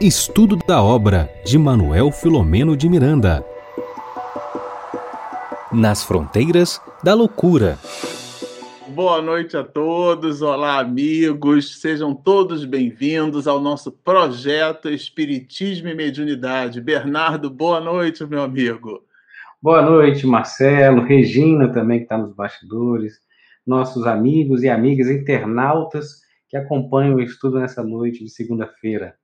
Estudo da obra de Manuel Filomeno de Miranda. Nas fronteiras da loucura. Boa noite a todos, olá amigos, sejam todos bem-vindos ao nosso projeto Espiritismo e Mediunidade. Bernardo, boa noite, meu amigo. Boa noite, Marcelo, Regina também que está nos bastidores, nossos amigos e amigas internautas que acompanham o estudo nessa noite de segunda-feira.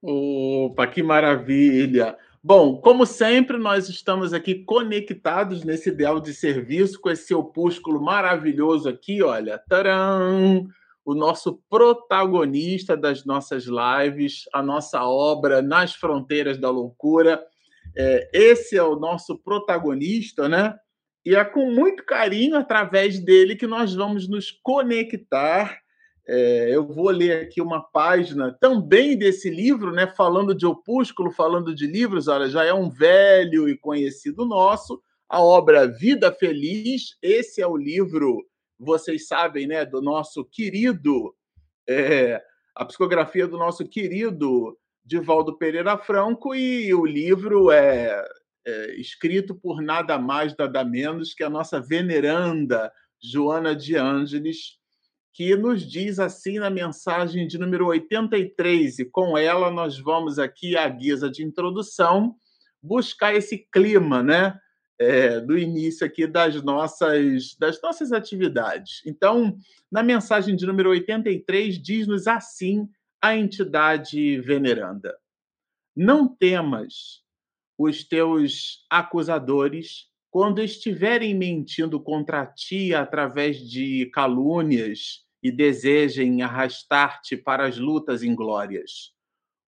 Opa, que maravilha! Bom, como sempre, nós estamos aqui conectados nesse ideal de serviço com esse opúsculo maravilhoso aqui, olha. Taram! O nosso protagonista das nossas lives, a nossa obra Nas Fronteiras da Loucura. É, esse é o nosso protagonista, né? E é com muito carinho, através dele, que nós vamos nos conectar é, eu vou ler aqui uma página também desse livro, né? Falando de opúsculo, falando de livros, olha, já é um velho e conhecido nosso, a obra Vida Feliz. Esse é o livro, vocês sabem, né? Do nosso querido, é, a psicografia do nosso querido Divaldo Pereira Franco, e o livro é, é escrito por nada mais, nada menos que a nossa veneranda Joana de Ângeles que nos diz assim na mensagem de número 83, e com ela nós vamos aqui, à guisa de introdução, buscar esse clima, né? É, do início aqui das nossas, das nossas atividades. Então, na mensagem de número 83, diz-nos assim a entidade veneranda: Não temas os teus acusadores quando estiverem mentindo contra ti através de calúnias e desejem arrastar-te para as lutas inglórias.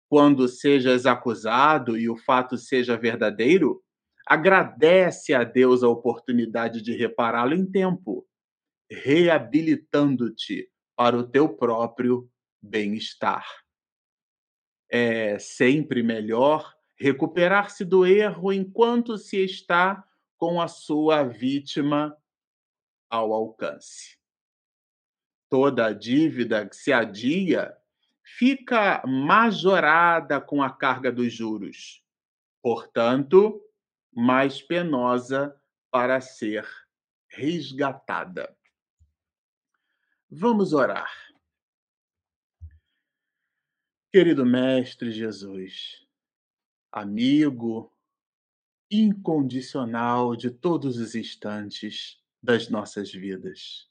Quando sejas acusado e o fato seja verdadeiro, agradece a Deus a oportunidade de repará-lo em tempo, reabilitando-te para o teu próprio bem-estar. É sempre melhor recuperar-se do erro enquanto se está com a sua vítima ao alcance. Toda a dívida que se adia fica majorada com a carga dos juros, portanto, mais penosa para ser resgatada. Vamos orar. Querido Mestre Jesus, amigo, incondicional de todos os instantes das nossas vidas.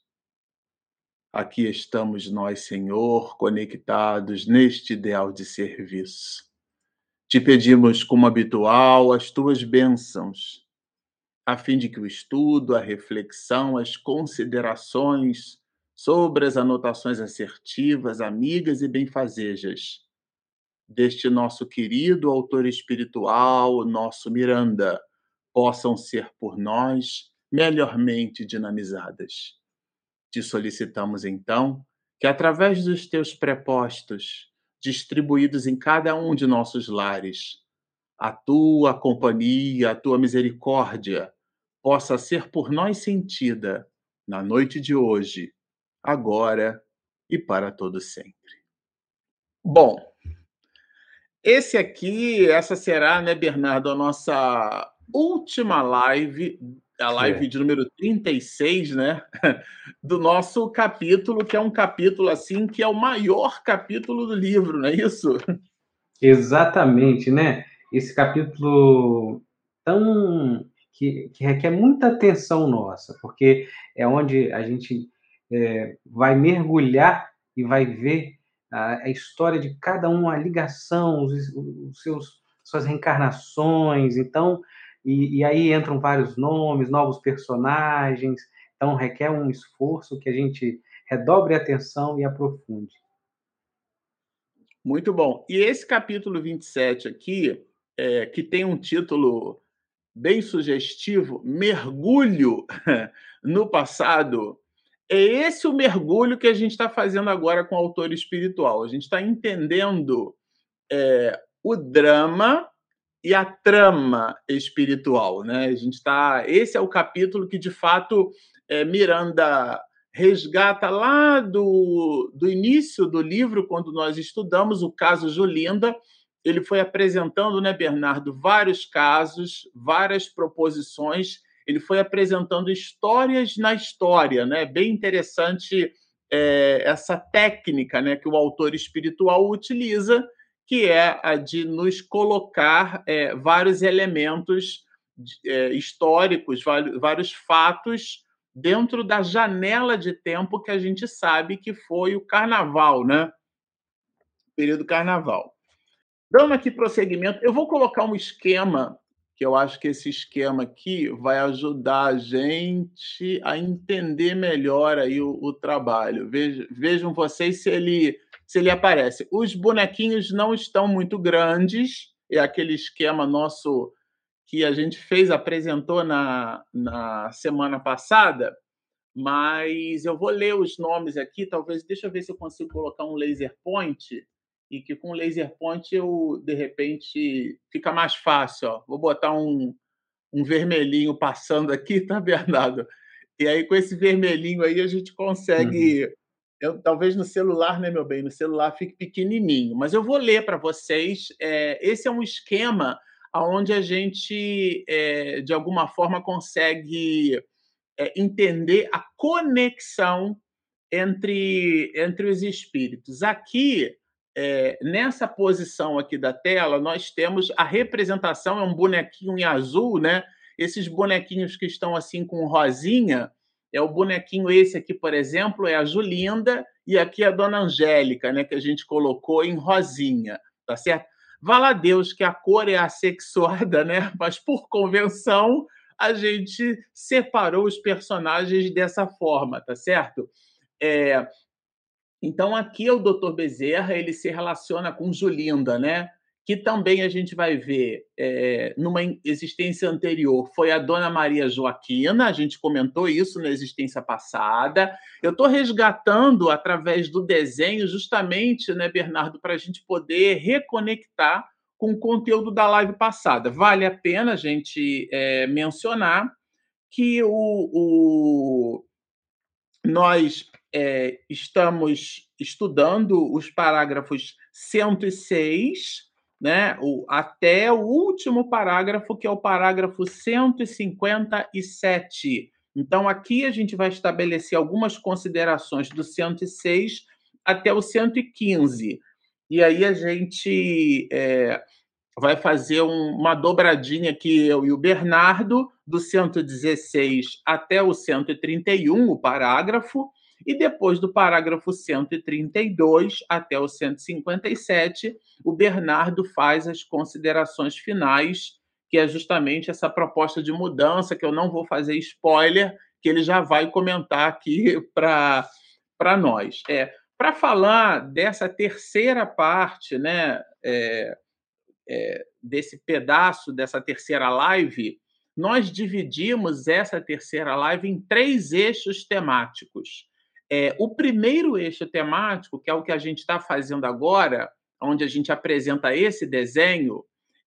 Aqui estamos nós, Senhor, conectados neste ideal de serviço. Te pedimos, como habitual, as tuas bênçãos, a fim de que o estudo, a reflexão, as considerações sobre as anotações assertivas, amigas e benfazejas deste nosso querido autor espiritual, nosso Miranda, possam ser por nós melhormente dinamizadas. Te solicitamos, então, que através dos teus prepostos, distribuídos em cada um de nossos lares, a tua companhia, a tua misericórdia possa ser por nós sentida na noite de hoje, agora e para todo sempre. Bom, esse aqui, essa será, né, Bernardo, a nossa última live, a live é. de número 36, né, do nosso capítulo, que é um capítulo assim que é o maior capítulo do livro, não é isso? Exatamente, né? Esse capítulo tão que, que requer muita atenção nossa, porque é onde a gente é, vai mergulhar e vai ver a, história de cada um, a ligação, os, os seus suas reencarnações, então e, e, aí entram vários nomes, novos personagens, então requer um esforço que a gente redobre a atenção e aprofunde. Muito bom. E esse capítulo 27 aqui, é, que tem um título bem sugestivo, Mergulho no Passado, é esse o mergulho que a gente está fazendo agora com o autor espiritual. A gente está entendendo é, o drama e a trama espiritual, né? A gente está. Esse é o capítulo que de fato é, Miranda resgata lá do, do início do livro, quando nós estudamos o caso Julinda. Ele foi apresentando, né, Bernardo, vários casos, várias proposições. Ele foi apresentando histórias na história, né? Bem interessante é, essa técnica, né, que o autor espiritual utiliza, que é a de nos colocar é, vários elementos é, históricos, vários, fatos dentro da janela de tempo que a gente sabe que foi o carnaval, né? Período carnaval. Dando aqui prosseguimento, eu vou colocar um esquema, que eu acho que esse esquema aqui vai ajudar a gente a entender melhor aí o, o trabalho. Vejam, vejam vocês se ele, se ele aparece. Os bonequinhos não estão muito grandes, é aquele esquema nosso que a gente fez, apresentou na, na semana passada, mas eu vou ler os nomes aqui, talvez, deixa eu ver se eu consigo colocar um laser point, e que com laser point eu, de repente, fica mais fácil. Ó. Vou botar um, um vermelhinho passando aqui, tá, Bernardo? E aí, com esse vermelhinho aí, a gente consegue. Uhum. Eu, talvez no celular, né, meu bem? No celular fique pequenininho. Mas eu vou ler para vocês. É, esse é um esquema onde a gente, é, de alguma forma, consegue é, entender a conexão entre, entre os espíritos. Aqui, é, nessa posição aqui da tela, nós temos a representação, é um bonequinho em azul, né? Esses bonequinhos que estão assim com rosinha, é o bonequinho esse aqui, por exemplo, é a Julinda, e aqui a Dona Angélica, né? Que a gente colocou em rosinha, tá certo? Vá lá Deus que a cor é assexuada, né? Mas por convenção a gente separou os personagens dessa forma, tá certo? É... Então aqui é o Dr. Bezerra, ele se relaciona com Julinda, né? que também a gente vai ver é, numa existência anterior, foi a Dona Maria Joaquina, a gente comentou isso na existência passada. Eu estou resgatando através do desenho, justamente, né, Bernardo, para a gente poder reconectar com o conteúdo da live passada. Vale a pena a gente é, mencionar que o, o nós é, estamos estudando os parágrafos 106 né, o, até o último parágrafo, que é o parágrafo 157. Então, aqui a gente vai estabelecer algumas considerações do 106 até o 115. E aí a gente é, vai fazer um, uma dobradinha aqui, eu e o Bernardo, do 116 até o 131, o parágrafo, e depois do parágrafo 132 até o 157, o Bernardo faz as considerações finais, que é justamente essa proposta de mudança, que eu não vou fazer spoiler, que ele já vai comentar aqui para nós. É, para falar dessa terceira parte, né, é, é, desse pedaço dessa terceira live, nós dividimos essa terceira live em três eixos temáticos. É, o primeiro eixo temático, que é o que a gente está fazendo agora, onde a gente apresenta esse desenho,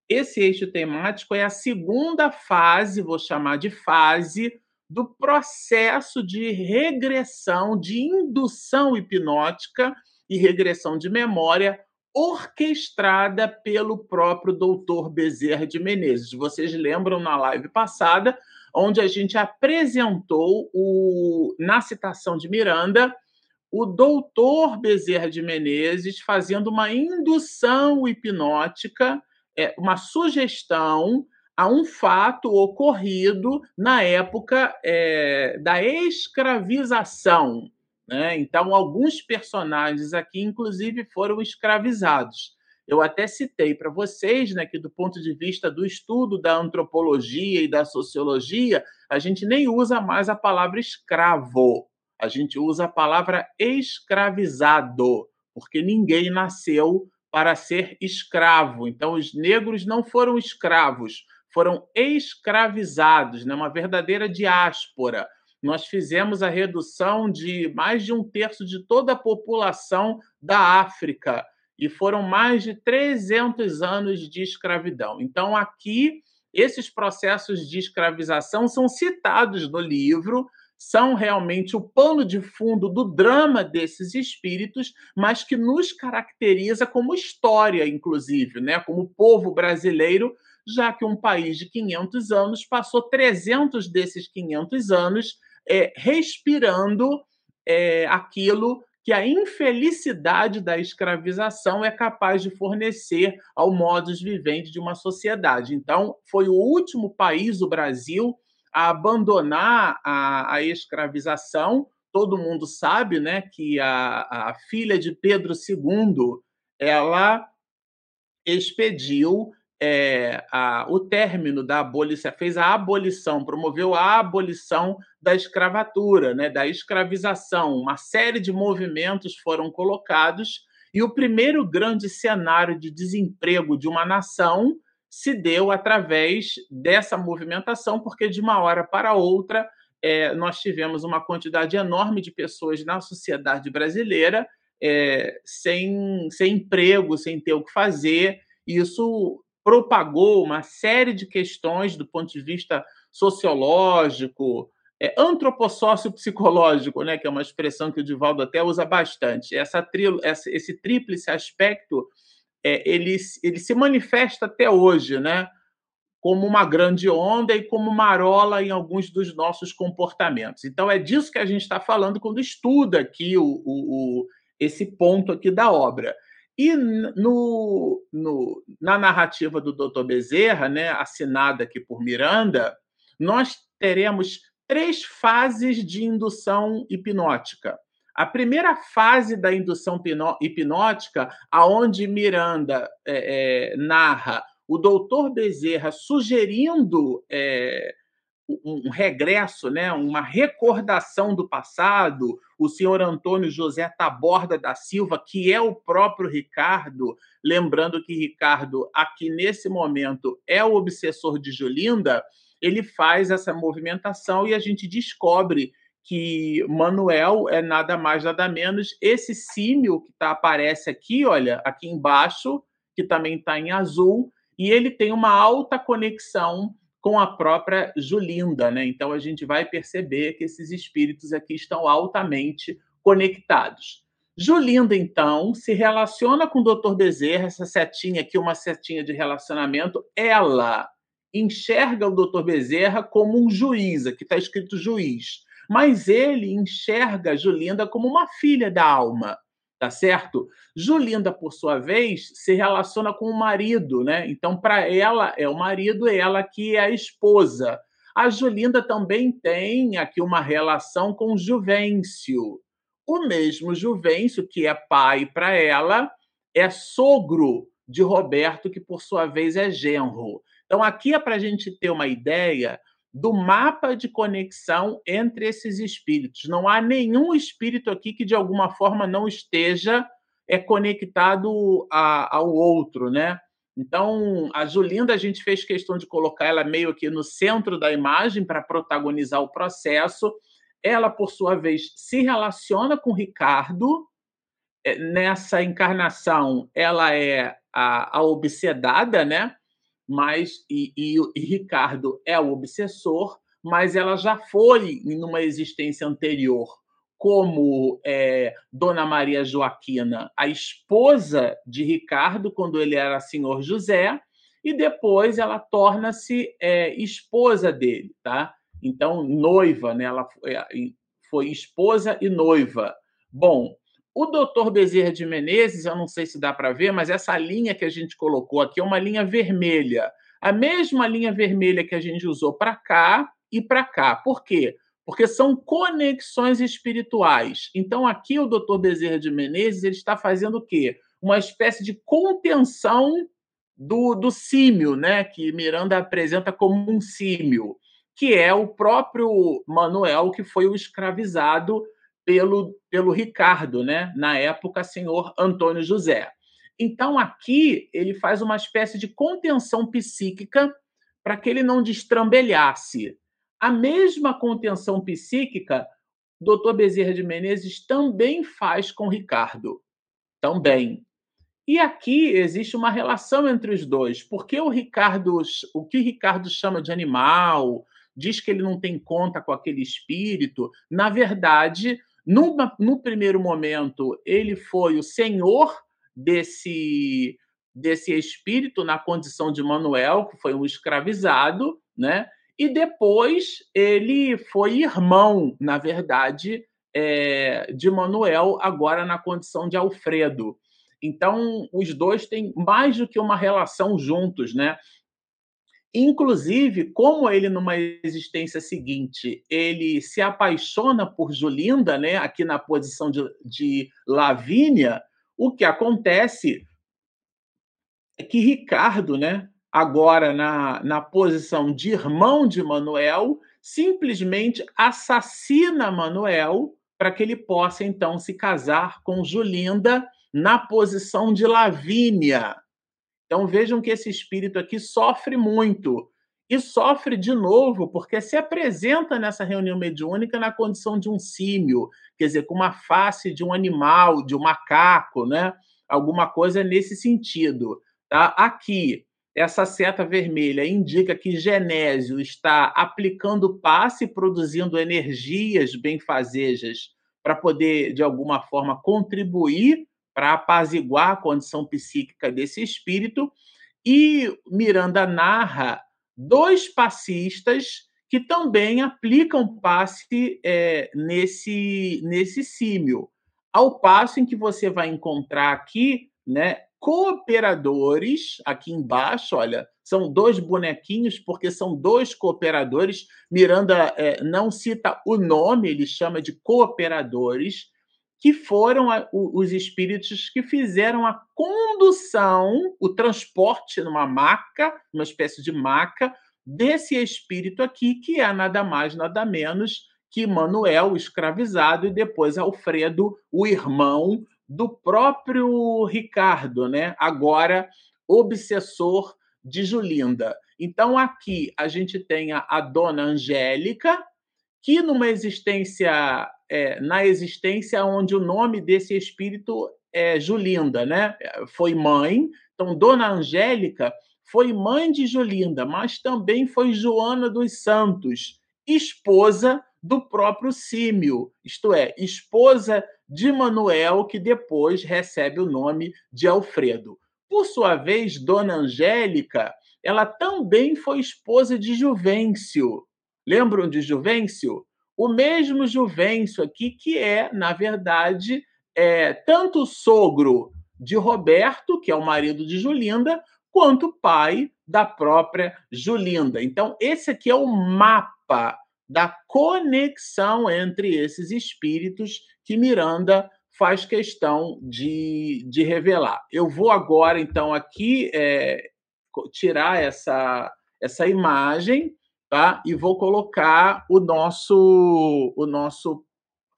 esse eixo temático é a segunda fase, vou chamar de fase, do processo de regressão, de indução hipnótica e regressão de memória orquestrada pelo próprio doutor Bezerra de Menezes. Vocês lembram na live passada onde a gente apresentou o, na citação de Miranda o doutor Bezerra de Menezes fazendo uma indução hipnótica, é, uma sugestão a um fato ocorrido na época é, da escravização. Né? Então, alguns personagens aqui, inclusive, foram escravizados. Eu até citei para vocês né, que, do ponto de vista do estudo da antropologia e da sociologia, a gente nem usa mais a palavra escravo, a gente usa a palavra escravizado, porque ninguém nasceu para ser escravo. Então, os negros não foram escravos, foram escravizados, né? uma verdadeira diáspora. Nós fizemos a redução de mais de um terço de toda a população da África e foram mais de 300 anos de escravidão. Então, aqui, esses processos de escravização são citados no livro, são realmente o pano de fundo do drama desses espíritos, mas que nos caracteriza como história, inclusive, né? como povo brasileiro, já que um país de 500 anos passou 300 desses 500 anos é, respirando é, aquilo que a infelicidade da escravização é capaz de fornecer ao modus vivendi de uma sociedade. Então, foi o último país, o Brasil, a abandonar a, a escravização. Todo mundo sabe né, que a, a filha de Pedro II ela expediu é, a, o término da abolição, fez a abolição, promoveu a abolição da escravatura, né, da escravização. Uma série de movimentos foram colocados e o primeiro grande cenário de desemprego de uma nação se deu através dessa movimentação, porque de uma hora para outra é, nós tivemos uma quantidade enorme de pessoas na sociedade brasileira é, sem, sem emprego, sem ter o que fazer. Isso propagou uma série de questões do ponto de vista sociológico, é, antropossócio-psicológico, né, que é uma expressão que o Divaldo até usa bastante. Essa, tri, essa esse tríplice aspecto é, ele, ele se manifesta até hoje, né, como uma grande onda e como marola em alguns dos nossos comportamentos. Então é disso que a gente está falando quando estuda aqui o, o, o, esse ponto aqui da obra. E no, no, na narrativa do Dr. Bezerra, né, assinada aqui por Miranda, nós teremos três fases de indução hipnótica. A primeira fase da indução hipnótica, aonde Miranda é, é, narra o doutor Bezerra sugerindo é, um regresso, né, uma recordação do passado, o senhor Antônio José Taborda da Silva, que é o próprio Ricardo, lembrando que Ricardo, aqui nesse momento, é o obsessor de Julinda, ele faz essa movimentação e a gente descobre que Manuel é nada mais, nada menos esse símio que tá, aparece aqui, olha, aqui embaixo, que também está em azul, e ele tem uma alta conexão com a própria Julinda, né? Então a gente vai perceber que esses espíritos aqui estão altamente conectados. Julinda, então, se relaciona com o Dr. Bezerra, essa setinha aqui, uma setinha de relacionamento, ela enxerga o Dr. Bezerra como um juiz, aqui está escrito juiz, mas ele enxerga Julinda como uma filha da alma tá certo? Julinda, por sua vez, se relaciona com o marido, né? Então, para ela é o marido, ela que é a esposa. A Julinda também tem aqui uma relação com Juvencio. O mesmo Juvencio, que é pai para ela, é sogro de Roberto, que por sua vez é genro. Então, aqui é para a gente ter uma ideia do mapa de conexão entre esses espíritos. Não há nenhum espírito aqui que de alguma forma não esteja é conectado a, ao outro, né? Então, a Julinda, a gente fez questão de colocar ela meio que no centro da imagem para protagonizar o processo. Ela, por sua vez, se relaciona com Ricardo. É, nessa encarnação, ela é a, a obsedada, né? Mas e, e, e Ricardo é o obsessor, mas ela já foi em uma existência anterior como é, Dona Maria Joaquina, a esposa de Ricardo, quando ele era senhor José, e depois ela torna-se é, esposa dele, tá? Então, noiva, né? Ela foi, foi esposa e noiva. Bom, o doutor Bezerra de Menezes, eu não sei se dá para ver, mas essa linha que a gente colocou aqui é uma linha vermelha. A mesma linha vermelha que a gente usou para cá e para cá. Por quê? Porque são conexões espirituais. Então, aqui o doutor Bezerra de Menezes ele está fazendo o quê? Uma espécie de contenção do, do símio, né? que Miranda apresenta como um símio, que é o próprio Manuel, que foi o escravizado pelo, pelo Ricardo, né? na época, senhor Antônio José. Então, aqui, ele faz uma espécie de contenção psíquica para que ele não destrambelhasse. A mesma contenção psíquica, Dr. Bezerra de Menezes também faz com Ricardo. Também. E aqui existe uma relação entre os dois, porque o Ricardo, o que Ricardo chama de animal, diz que ele não tem conta com aquele espírito. Na verdade, numa, no primeiro momento, ele foi o senhor desse, desse espírito na condição de Manuel, que foi um escravizado, né? E depois ele foi irmão, na verdade, é, de Manuel, agora na condição de Alfredo. Então, os dois têm mais do que uma relação juntos, né? Inclusive, como ele, numa existência seguinte, ele se apaixona por Julinda, né, aqui na posição de, de Lavínia, o que acontece é que Ricardo, né, agora na, na posição de irmão de Manuel, simplesmente assassina Manuel para que ele possa então se casar com Julinda na posição de Lavínia. Então vejam que esse espírito aqui sofre muito. E sofre de novo porque se apresenta nessa reunião mediúnica na condição de um símio, quer dizer, com uma face de um animal, de um macaco, né? Alguma coisa nesse sentido. Tá? Aqui, essa seta vermelha indica que Genésio está aplicando passe, produzindo energias benfazejas para poder, de alguma forma, contribuir para apaziguar a condição psíquica desse espírito. E Miranda narra dois passistas que também aplicam passe é, nesse, nesse símio. Ao passo em que você vai encontrar aqui né, cooperadores, aqui embaixo, olha, são dois bonequinhos, porque são dois cooperadores. Miranda é, não cita o nome, ele chama de cooperadores que foram a, os espíritos que fizeram a condução, o transporte numa maca, uma espécie de maca, desse espírito aqui, que é nada mais, nada menos que Manuel, o escravizado, e depois Alfredo, o irmão do próprio Ricardo, né? agora obsessor de Julinda. Então, aqui a gente tem a, a dona Angélica, que numa existência é, na existência onde o nome desse espírito é Julinda, né? Foi mãe. Então, Dona Angélica foi mãe de Julinda, mas também foi Joana dos Santos, esposa do próprio Símio, isto é, esposa de Manuel, que depois recebe o nome de Alfredo. Por sua vez, Dona Angélica, ela também foi esposa de Juvencio. Lembram de Juvencio? o mesmo Juvencio aqui, que é, na verdade, é, tanto o sogro de Roberto, que é o marido de Julinda, quanto pai da própria Julinda. Então, esse aqui é o mapa da conexão entre esses espíritos que Miranda faz questão de, de revelar. Eu vou agora, então, aqui é, tirar essa, essa imagem tá? E vou colocar o nosso o nosso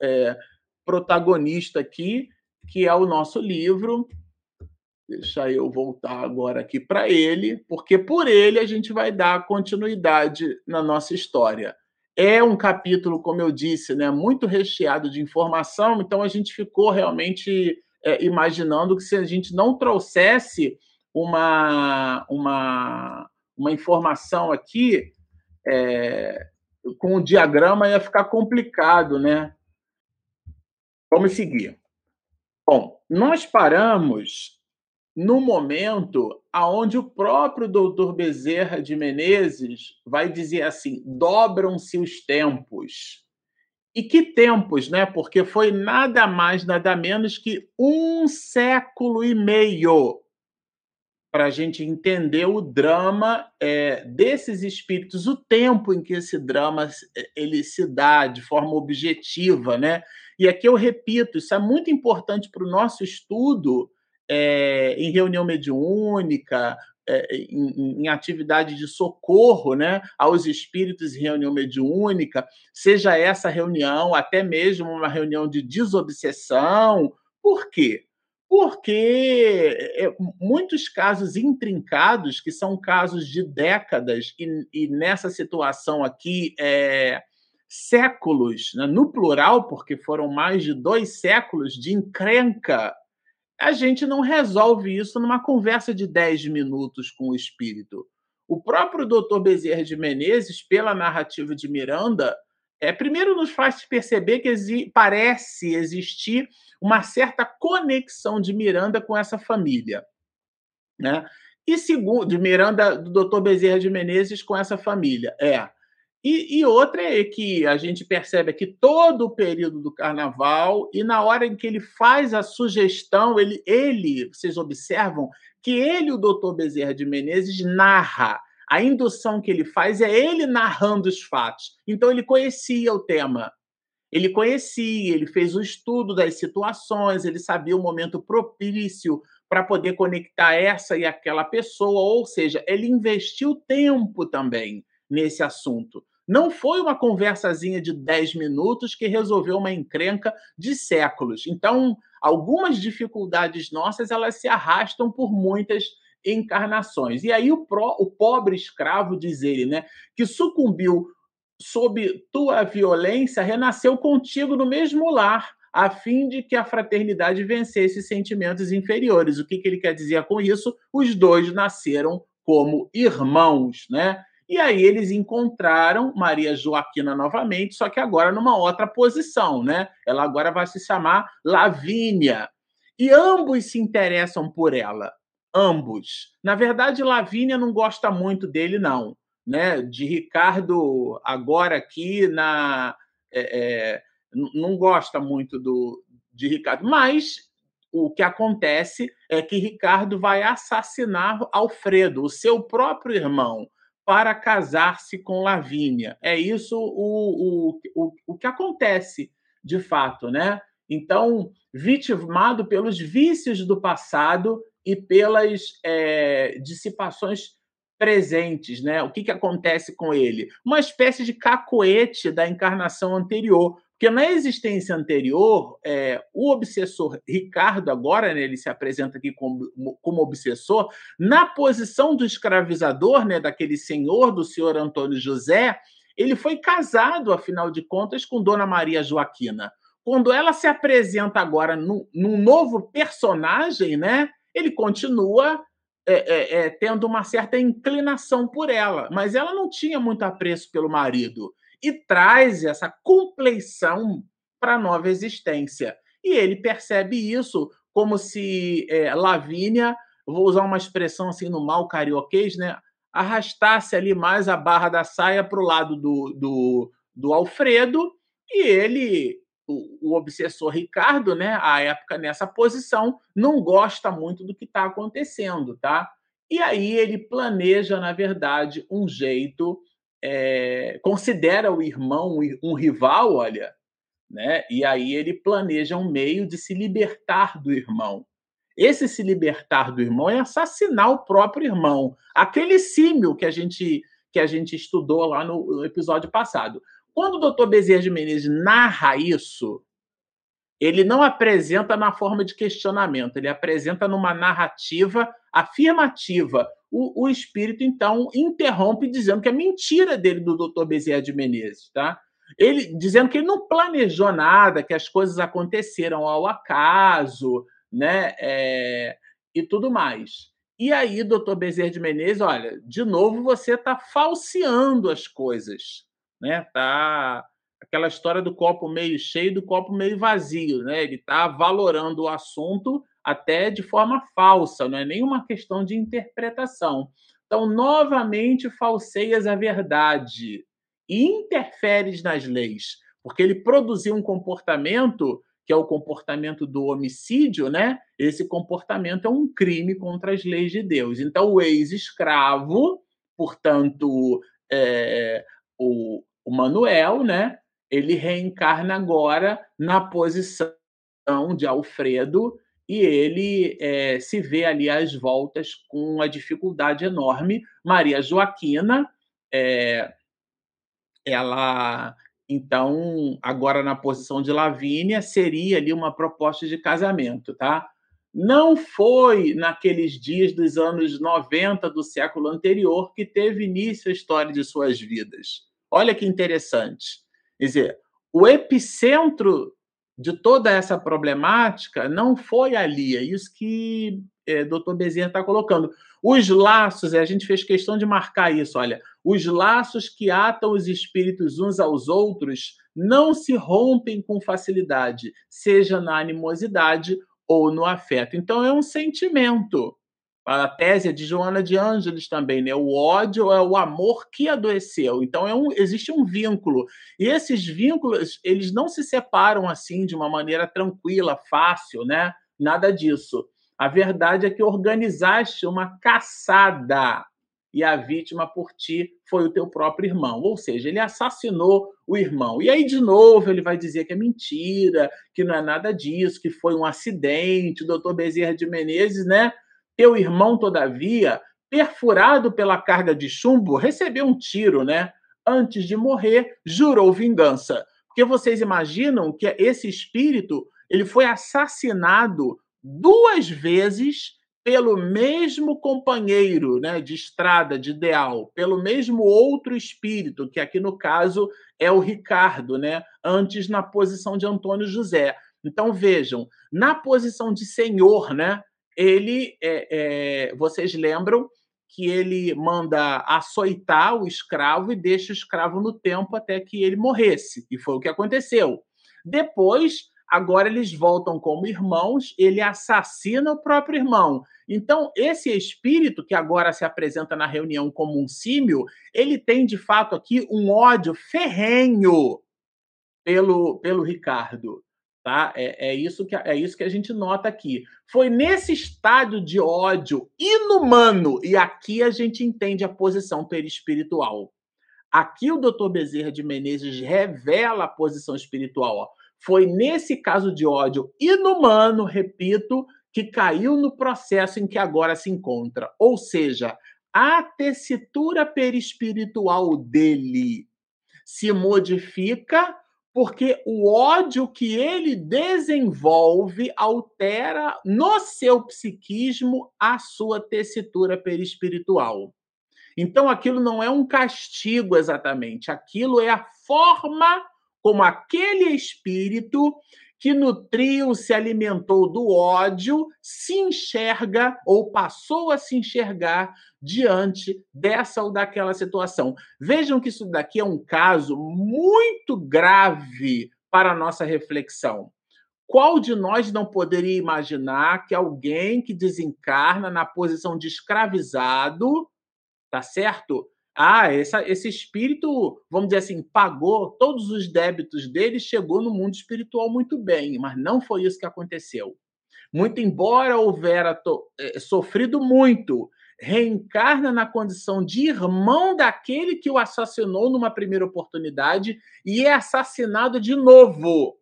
é, protagonista aqui, que é o nosso livro. Deixa eu voltar agora aqui para ele, porque por ele a gente vai dar continuidade na nossa história. É um capítulo, como eu disse, né, muito recheado de informação, então a gente ficou realmente é, imaginando que se a gente não trouxesse uma, uma, uma informação aqui, é, com o diagrama ia ficar complicado, né? Vamos seguir. Bom, nós paramos no momento aonde o próprio doutor Bezerra de Menezes vai dizer assim: dobram-se os tempos. E que tempos, né? Porque foi nada mais, nada menos que um século e meio para a gente entender o drama é, desses espíritos, o tempo em que esse drama é, ele se dá de forma objetiva, né? E aqui eu repito, isso é muito importante para o nosso estudo é, em reunião mediúnica, é, em, em, atividade de socorro né, aos espíritos em reunião mediúnica, seja essa reunião até mesmo uma reunião de desobsessão. Por quê? Porque é, muitos casos intrincados, que são casos de décadas, e, e nessa situação aqui, é, séculos, né, no plural, porque foram mais de dois séculos de encrenca, a gente não resolve isso numa conversa de 10 minutos com o espírito. o próprio doutor Bezerra de Menezes, pela narrativa de Miranda, é, primeiro nos faz perceber que exi parece existir uma certa conexão de Miranda com essa família. Né? E segundo, de Miranda, do doutor Bezerra de Menezes com essa família. É. E, e, outra é que a gente percebe aqui todo o período do carnaval, e na hora em que ele faz a sugestão, ele, ele vocês observam que ele, o doutor Bezerra de Menezes, narra. A indução que ele faz é ele narrando os fatos. Então ele conhecia o tema. Ele conhecia, ele fez o estudo das situações, ele sabia o momento propício para poder conectar essa e aquela pessoa, ou seja, ele investiu tempo também nesse assunto. Não foi uma conversazinha de 10 minutos que resolveu uma encrenca de séculos. Então, algumas dificuldades nossas, elas se arrastam por muitas encarnações. E aí o, pro, o pobre escravo, diz ele, né, que sucumbiu sob tua violência, renasceu contigo no mesmo lar, a fim de que a fraternidade vencesse sentimentos inferiores. O que, que ele quer dizer com isso? Os dois nasceram como irmãos, né? E aí eles encontraram Maria Joaquina novamente, só que agora numa outra posição, né? Ela agora vai se chamar Lavínia. E ambos se interessam por ela. Ambos. Na verdade, Lavínia não gosta muito dele, não. Né? De Ricardo, agora aqui na. É, é, não gosta muito do, de Ricardo. Mas o que acontece é que Ricardo vai assassinar Alfredo, o seu próprio irmão para casar-se com Lavínia. É isso o, o, o, o que acontece de fato, né? Então, vitimado pelos vícios do passado e pelas é, dissipações presentes, né? O que, que acontece com ele? Uma espécie de cacoete da encarnação anterior, porque na existência anterior, é, o obsessor Ricardo, agora né, ele se apresenta aqui como, como obsessor, na posição do escravizador, né, daquele senhor, do senhor Antônio José, ele foi casado, afinal de contas, com Dona Maria Joaquina. Quando ela se apresenta agora num, num novo personagem, né, ele continua é, é, é, tendo uma certa inclinação por ela, mas ela não tinha muito apreço pelo marido e traz essa compleição para a nova existência. E ele percebe isso como se é, Lavínia, vou usar uma expressão assim no mal carioquês, né? arrastasse ali mais a barra da saia para o lado do, do, do Alfredo, e ele, o, obsessor Ricardo, né, à época nessa posição, não gosta muito do que está acontecendo, tá? E aí ele planeja, na verdade, um jeito é, considera o irmão um rival, olha, né? E aí ele planeja um meio de se libertar do irmão. Esse se libertar do irmão é assassinar o próprio irmão, aquele símil que a gente que a gente estudou lá no episódio passado. Quando o doutor Bezerra de Menezes narra isso, ele não apresenta na forma de questionamento, ele apresenta numa narrativa afirmativa. O, o espírito, então, interrompe dizendo que é mentira dele, do doutor Bezerra de Menezes, tá? Ele dizendo que ele não planejou nada, que as coisas aconteceram ao acaso, né? É, e tudo mais. E aí, doutor Bezerra de Menezes, olha, de novo você está falseando as coisas, né? Tá aquela história do copo meio cheio do copo meio vazio, né? Ele está valorando o assunto até de forma falsa, não é nenhuma questão de interpretação. Então, novamente, falseias a verdade e interferes nas leis, porque ele produziu um comportamento que é o comportamento do homicídio, né? Esse comportamento é um crime contra as leis de Deus. Então, o ex-escravo, portanto, é, o, o Manuel, né? Ele reencarna agora na posição de Alfredo e ele é, se vê ali às voltas com uma dificuldade enorme. Maria Joaquina, é, ela então agora na posição de Lavínia seria ali uma proposta de casamento, tá? Não foi naqueles dias dos anos 90 do século anterior que teve início a história de suas vidas. Olha que interessante. Quer dizer, o epicentro de toda essa problemática não foi ali. É isso que é, Dr. Bezerra está colocando. Os laços, a gente fez questão de marcar isso, olha, os laços que atam os espíritos uns aos outros não se rompem com facilidade, seja na animosidade ou no afeto. Então é um sentimento. A tese é de Joana de Ângeles também, né? O ódio é o amor que adoeceu. Então é um, existe um vínculo. E esses vínculos, eles não se separam assim de uma maneira tranquila, fácil, né? Nada disso. A verdade é que organizaste uma caçada e a vítima por ti foi o teu próprio irmão. Ou seja, ele assassinou o irmão. E aí, de novo, ele vai dizer que é mentira, que não é nada disso, que foi um acidente. O doutor Bezerra de Menezes, né? Teu irmão, todavia, perfurado pela carga de chumbo, recebeu um tiro, né? Antes de morrer, jurou vingança. Porque vocês imaginam que esse espírito ele foi assassinado duas vezes pelo mesmo companheiro né, de estrada, de ideal, pelo mesmo outro espírito, que aqui no caso é o Ricardo, né, antes na posição de Antônio José. Então vejam, na posição de senhor, né, ele, é, é, vocês lembram que ele manda açoitar o escravo e deixa o escravo no tempo até que ele morresse, e foi o que aconteceu. Depois agora eles voltam como irmãos, ele assassina o próprio irmão. Então, esse espírito que agora se apresenta na reunião como um símio, ele tem de fato aqui um ódio ferrenho pelo, pelo Ricardo. Tá? É, é, isso que, é isso que a gente nota aqui. Foi nesse estádio de ódio inumano, e aqui a gente entende a posição perispiritual. Aqui o doutor Bezerra de Menezes revela a posição espiritual. Ó. Foi nesse caso de ódio inumano, repito, que caiu no processo em que agora se encontra. Ou seja, a tessitura perispiritual dele se modifica porque o ódio que ele desenvolve altera no seu psiquismo a sua tessitura perispiritual. Então aquilo não é um castigo exatamente, aquilo é a forma como aquele espírito que nutriu, se alimentou do ódio, se enxerga ou passou a se enxergar diante dessa ou daquela situação. Vejam que isso daqui é um caso muito grave para a nossa reflexão. Qual de nós não poderia imaginar que alguém que desencarna na posição de escravizado, tá certo? Ah, essa, esse espírito, vamos dizer assim, pagou todos os débitos dele, chegou no mundo espiritual muito bem, mas não foi isso que aconteceu. Muito embora houvera to, é, sofrido muito, reencarna na condição de irmão daquele que o assassinou numa primeira oportunidade e é assassinado de novo.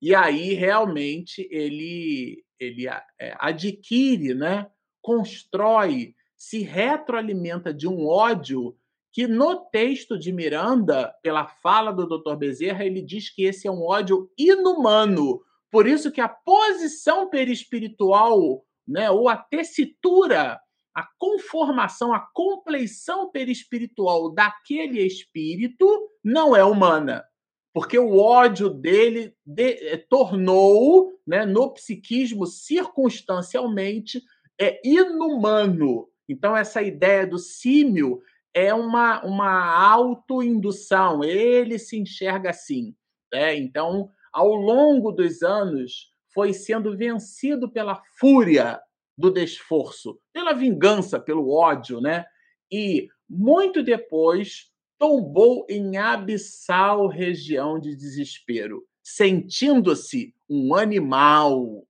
E aí realmente ele ele é, adquire, né, constrói se retroalimenta de um ódio que no texto de Miranda, pela fala do Dr. Bezerra, ele diz que esse é um ódio inumano. Por isso que a posição perispiritual, né, ou a tessitura, a conformação, a compleição perispiritual daquele espírito não é humana. Porque o ódio dele de, eh, tornou, né, no psiquismo, circunstancialmente, é inumano. Então, essa ideia do símio é uma, uma autoindução, ele se enxerga assim. Né? Então, ao longo dos anos, foi sendo vencido pela fúria do desforço, pela vingança, pelo ódio, né? E muito depois tombou em abissal região de desespero, sentindo-se um animal,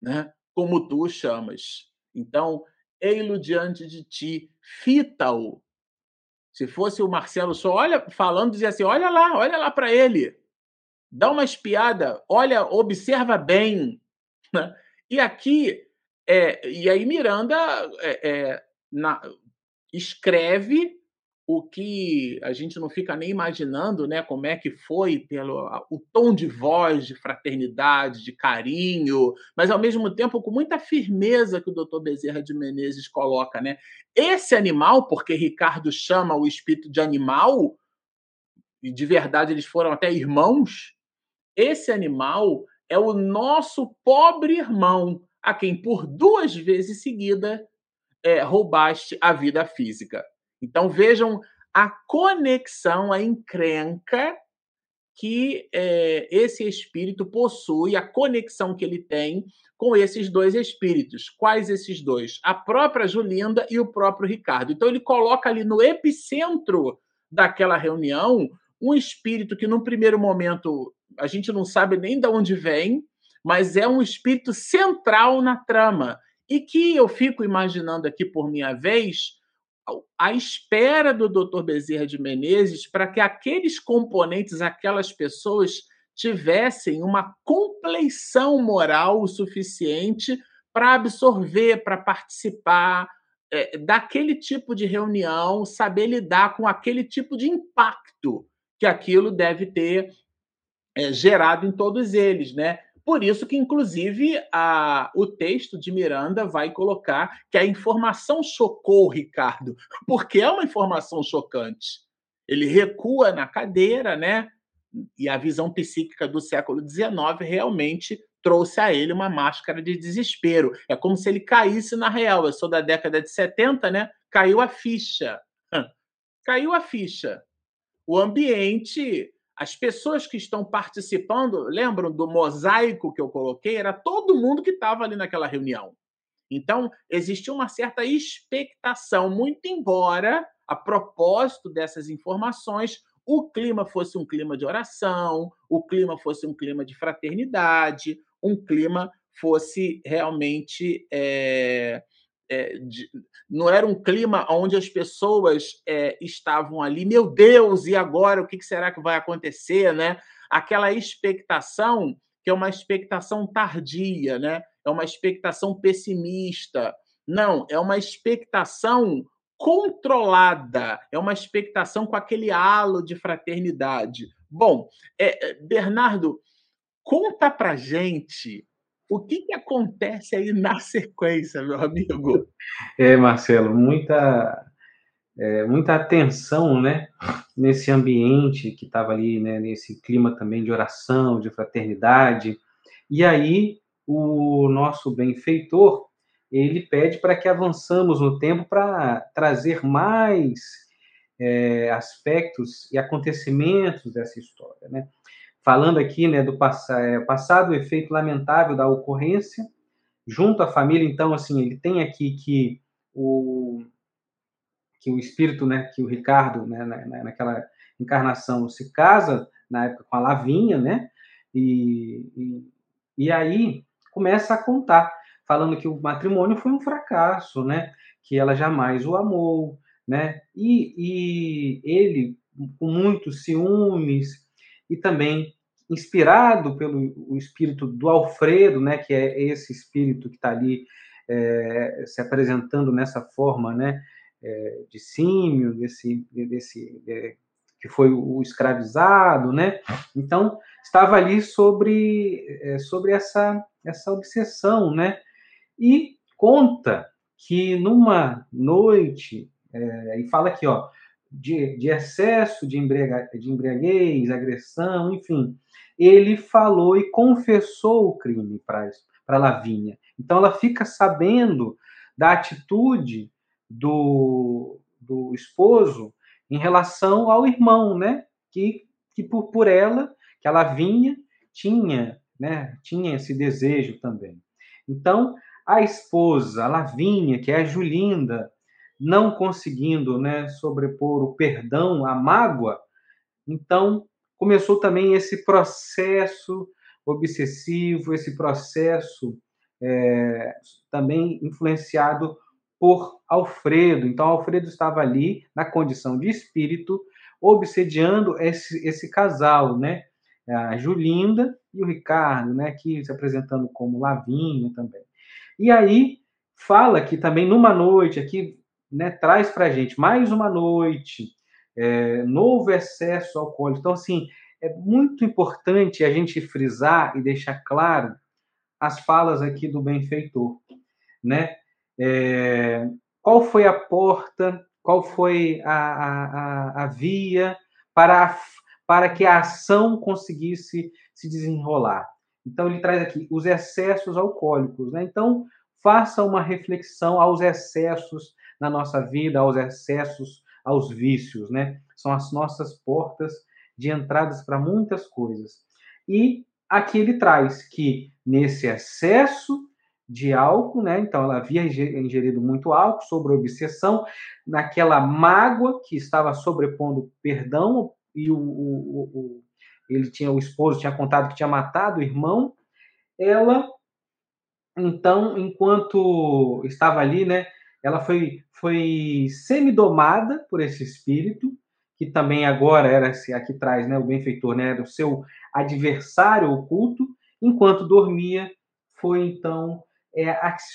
né? Como tu o chamas. Então, ei-lo diante de ti, fita-o. Se fosse o Marcelo só olha falando, dizia assim: olha lá, olha lá para ele, dá uma espiada, olha, observa bem. Né? E aqui, é, e aí Miranda é, é, na, escreve o que a gente não fica nem imaginando, né, como é que foi pelo o tom de voz de fraternidade, de carinho, mas ao mesmo tempo com muita firmeza que o Dr. Bezerra de Menezes coloca, né? Esse animal, porque Ricardo chama o espírito de animal, e de verdade eles foram até irmãos, esse animal é o nosso pobre irmão, a quem por duas vezes seguida é, roubaste a vida física. Então vejam a conexão, a encrenca que é, esse espírito possui, a conexão que ele tem com esses dois espíritos. Quais esses dois? A própria Julinda e o próprio Ricardo. Então ele coloca ali no epicentro daquela reunião um espírito que, num primeiro momento, a gente não sabe nem de onde vem, mas é um espírito central na trama. E que eu fico imaginando aqui por minha vez, a espera do Dr. Bezerra de Menezes para que aqueles componentes, aquelas pessoas tivessem uma compleição moral o suficiente para absorver, para participar é, daquele tipo de reunião, saber lidar com aquele tipo de impacto que aquilo deve ter é, gerado em todos eles, né? Por isso que, inclusive, a, o texto de Miranda vai colocar que a informação chocou o Ricardo, porque é uma informação chocante. Ele recua na cadeira, né? E a visão psíquica do século XIX realmente trouxe a ele uma máscara de desespero. É como se ele caísse na real. Eu sou da década de 70, né? Caiu a ficha. Caiu a ficha. O ambiente as pessoas que estão participando, lembram do mosaico que eu coloquei? Era todo mundo que estava ali naquela reunião. Então, existia uma certa expectação, muito embora, a propósito dessas informações, o clima fosse um clima de oração, o clima fosse um clima de fraternidade, um clima fosse realmente é, é, de, não era um clima onde as pessoas é, estavam ali, meu Deus, e agora o que será que vai acontecer, né? Aquela expectação que é uma expectação tardia, né? É uma expectação pessimista. Não, é uma expectação controlada, é uma expectação com aquele halo de fraternidade. Bom, é, Bernardo, conta pra gente o que, que acontece aí na sequência, meu amigo? É, Marcelo, muita, é, muita atenção, né, nesse ambiente que estava ali, né, nesse clima também de oração, de fraternidade. E aí o nosso benfeitor ele pede para que avançamos no tempo para trazer mais é, aspectos e acontecimentos dessa história, né? Falando aqui né, do é, passado efeito lamentável da ocorrência, junto à família, então, assim, ele tem aqui que o, que o espírito, né, que o Ricardo, né, naquela encarnação, se casa, na época, com a Lavinha, né, e, e, e aí começa a contar, falando que o matrimônio foi um fracasso, né, que ela jamais o amou, né, e, e ele, com muitos ciúmes, e também inspirado pelo o espírito do Alfredo, né, que é esse espírito que está ali é, se apresentando nessa forma, né, é, de símio, desse, desse é, que foi o escravizado, né? Então estava ali sobre é, sobre essa essa obsessão, né? E conta que numa noite é, e fala aqui, ó, de, de excesso de, embriague, de embriaguez, agressão, enfim, ele falou e confessou o crime para Lavínia. Então ela fica sabendo da atitude do, do esposo em relação ao irmão, né? Que, que por, por ela, que a Lavínia tinha, né? Tinha esse desejo também. Então, a esposa, a Lavínia, que é a Julinda, não conseguindo, né, sobrepor o perdão, a mágoa, então começou também esse processo obsessivo, esse processo é, também influenciado por Alfredo. Então, Alfredo estava ali na condição de espírito, obsediando esse, esse casal, né? A Julinda e o Ricardo, né? Aqui se apresentando como Lavinho também. E aí fala que também numa noite, aqui né, traz para a gente mais uma noite, é, novo excesso alcoólico. Então, assim, é muito importante a gente frisar e deixar claro as falas aqui do benfeitor, né? É, qual foi a porta, qual foi a, a, a via para, para que a ação conseguisse se desenrolar? Então ele traz aqui os excessos alcoólicos, né? Então faça uma reflexão aos excessos na nossa vida, aos excessos, aos vícios, né? São as nossas portas de entradas para muitas coisas. E aqui ele traz que nesse excesso de álcool, né? Então ela havia ingerido muito álcool sobre obsessão, naquela mágoa que estava sobrepondo perdão e o, o, o, ele tinha o esposo tinha contado que tinha matado o irmão, ela então enquanto estava ali, né? Ela foi foi semidomada por esse espírito que também agora era aqui traz, né? O benfeitor, né? Era o seu adversário oculto, enquanto dormia foi então é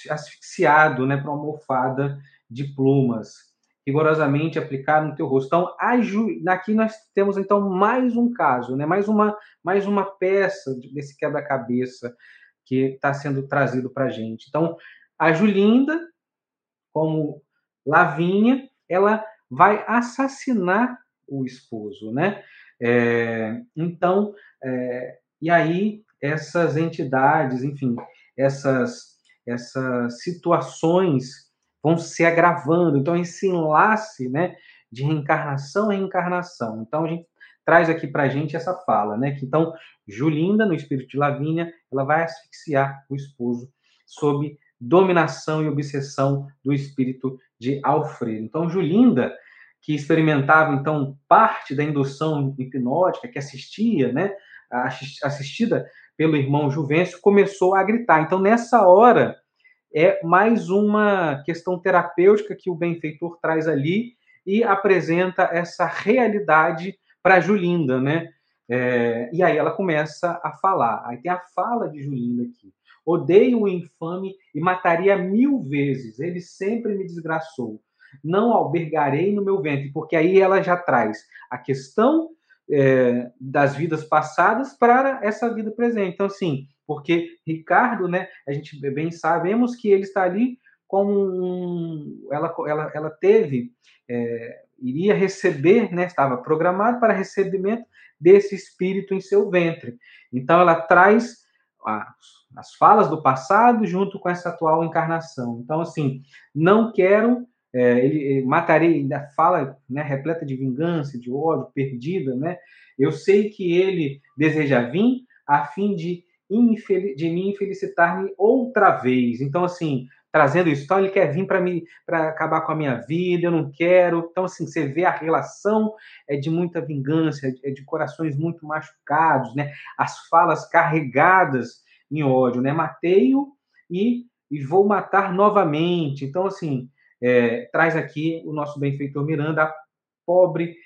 asfixiado né, para uma almofada de plumas, rigorosamente aplicado no teu rosto. Então, aqui nós temos então mais um caso, né, mais, uma, mais uma peça desse quebra-cabeça que está sendo trazido para a gente. Então, a Julinda, como Lavinha, ela vai assassinar o esposo, né? É, então, é, e aí essas entidades, enfim, essas essas situações vão se agravando. Então, esse enlace né, de reencarnação em reencarnação. Então, a gente traz aqui para a gente essa fala, né? Que então, Julinda, no espírito de Lavínia, ela vai asfixiar o esposo sob dominação e obsessão do espírito de Alfredo. Então, Julinda, que experimentava então parte da indução hipnótica, que assistia, né, assistida pelo irmão Juvencio, começou a gritar. Então, nessa hora, é mais uma questão terapêutica que o benfeitor traz ali e apresenta essa realidade para Julinda, né? É, e aí ela começa a falar. Aí tem a fala de Julinda aqui. Odeio o infame e mataria mil vezes. Ele sempre me desgraçou. Não albergarei no meu ventre, porque aí ela já traz a questão é, das vidas passadas para essa vida presente. Então, assim, porque Ricardo, né, a gente bem sabemos que ele está ali como um, ela, ela, ela teve, é, iria receber, né, estava programado para recebimento desse espírito em seu ventre. Então, ela traz a, as falas do passado junto com essa atual encarnação. Então, assim, não quero é, ele, mataria, ainda fala, né, repleta de vingança, de ódio, perdida, né? Eu sei que ele deseja vir a fim de, de me infelicitar-me outra vez. Então, assim, trazendo isso, então ele quer vir para me para acabar com a minha vida, eu não quero. Então, assim, você vê a relação é de muita vingança, é de corações muito machucados, né? As falas carregadas em ódio, né? Matei-o e, e vou matar novamente. Então, assim, é, traz aqui o nosso benfeitor Miranda, a pobre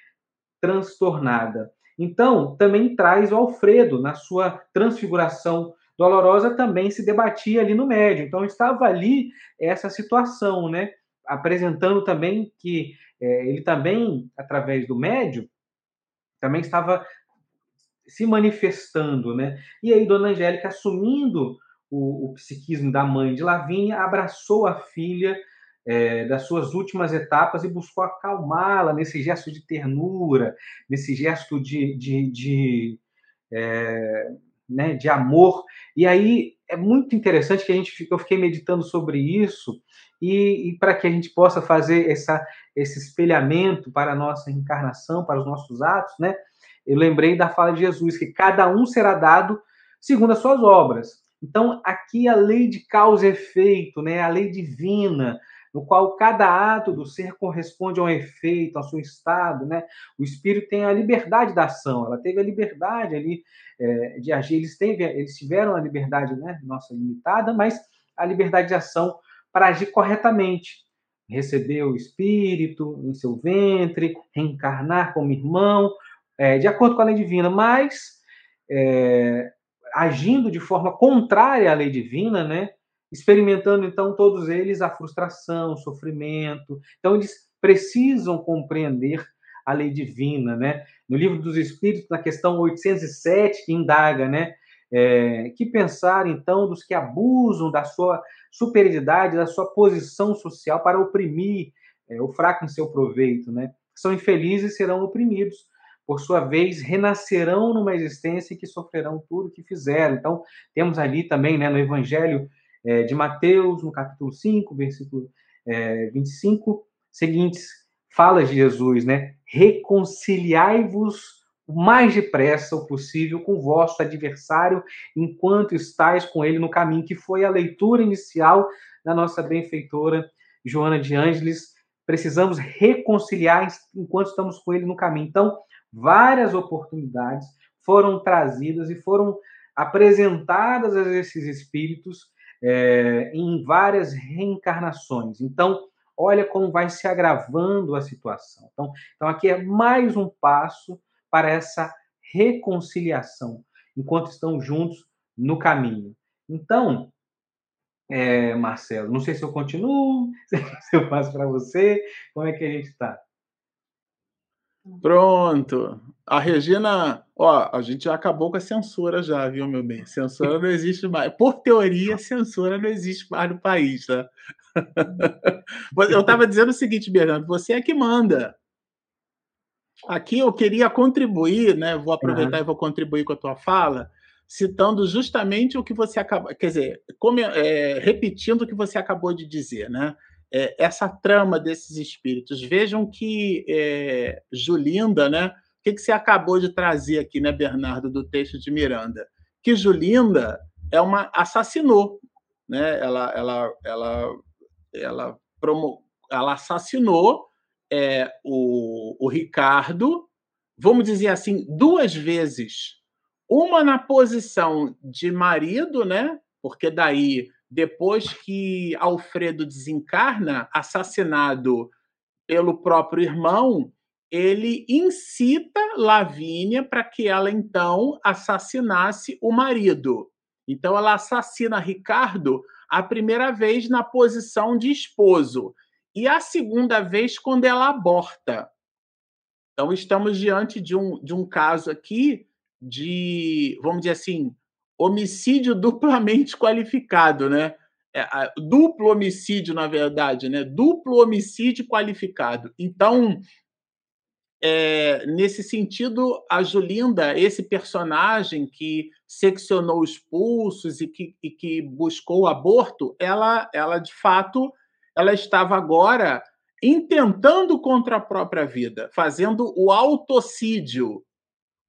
transtornada. Então, também traz o Alfredo, na sua transfiguração dolorosa, também se debatia ali no médio. Então, estava ali essa situação, né? Apresentando também que é, ele também, através do médio, também estava se manifestando, né? E aí, Dona Angélica, assumindo o, o psiquismo da mãe de Lavínia, abraçou a filha é, das suas últimas etapas e buscou acalmá-la nesse gesto de ternura, nesse gesto de, de, de, é, né, de amor. E aí é muito interessante que a gente eu fiquei meditando sobre isso e, e para que a gente possa fazer essa, esse espelhamento para a nossa encarnação, para os nossos atos, né? Eu lembrei da fala de Jesus que cada um será dado segundo as suas obras. Então, aqui a lei de causa e efeito, né, a lei divina, no qual cada ato do ser corresponde a um efeito, ao seu estado, né? O espírito tem a liberdade da ação, ela teve a liberdade ali é, de agir, eles, teve, eles tiveram a liberdade, né, nossa limitada, mas a liberdade de ação para agir corretamente, receber o espírito em seu ventre, reencarnar como irmão, é, de acordo com a lei divina, mas é, agindo de forma contrária à lei divina, né? Experimentando então todos eles a frustração, o sofrimento. Então eles precisam compreender a lei divina, né? No livro dos Espíritos, na questão 807, que indaga, né? É, que pensar então dos que abusam da sua superioridade, da sua posição social para oprimir é, o fraco em seu proveito, né? São infelizes serão oprimidos, por sua vez, renascerão numa existência em que sofrerão tudo o que fizeram. Então, temos ali também, né, no Evangelho é, de Mateus, no capítulo 5, versículo é, 25, seguintes falas de Jesus, né? Reconciliai-vos o mais depressa possível com o vosso adversário enquanto estáis com ele no caminho, que foi a leitura inicial da nossa benfeitora Joana de Ângeles. Precisamos reconciliar enquanto estamos com ele no caminho. Então, várias oportunidades foram trazidas e foram apresentadas a esses espíritos é, em várias reencarnações. Então, olha como vai se agravando a situação. Então, então aqui é mais um passo para essa reconciliação, enquanto estão juntos no caminho. Então, é, Marcelo, não sei se eu continuo, se eu passo para você, como é que a gente está? Pronto. A Regina, ó, a gente já acabou com a censura já, viu, meu bem? Censura não existe mais. Por teoria, censura não existe mais no país, tá? Eu estava dizendo o seguinte, Bernardo, você é que manda. Aqui eu queria contribuir, né? Vou aproveitar uhum. e vou contribuir com a tua fala, citando justamente o que você acabou, quer dizer, como, é, repetindo o que você acabou de dizer, né? É, essa trama desses espíritos. Vejam que é, Julinda, né? O que, que você acabou de trazer aqui, né, Bernardo, do texto de Miranda? Que Julinda é uma assassinou, né? Ela, ela, ela, ela, promo, ela assassinou é, o, o Ricardo, vamos dizer assim, duas vezes. Uma na posição de marido, né? Porque daí depois que Alfredo desencarna, assassinado pelo próprio irmão, ele incita Lavínia para que ela então assassinasse o marido. Então ela assassina Ricardo a primeira vez na posição de esposo e a segunda vez quando ela aborta. Então estamos diante de um, de um caso aqui de, vamos dizer assim, homicídio duplamente qualificado, né? É, duplo homicídio, na verdade, né? Duplo homicídio qualificado. Então, é, nesse sentido, a Julinda, esse personagem que seccionou os pulsos e que, e que buscou o aborto, ela, ela de fato, ela estava agora intentando contra a própria vida, fazendo o autocídio,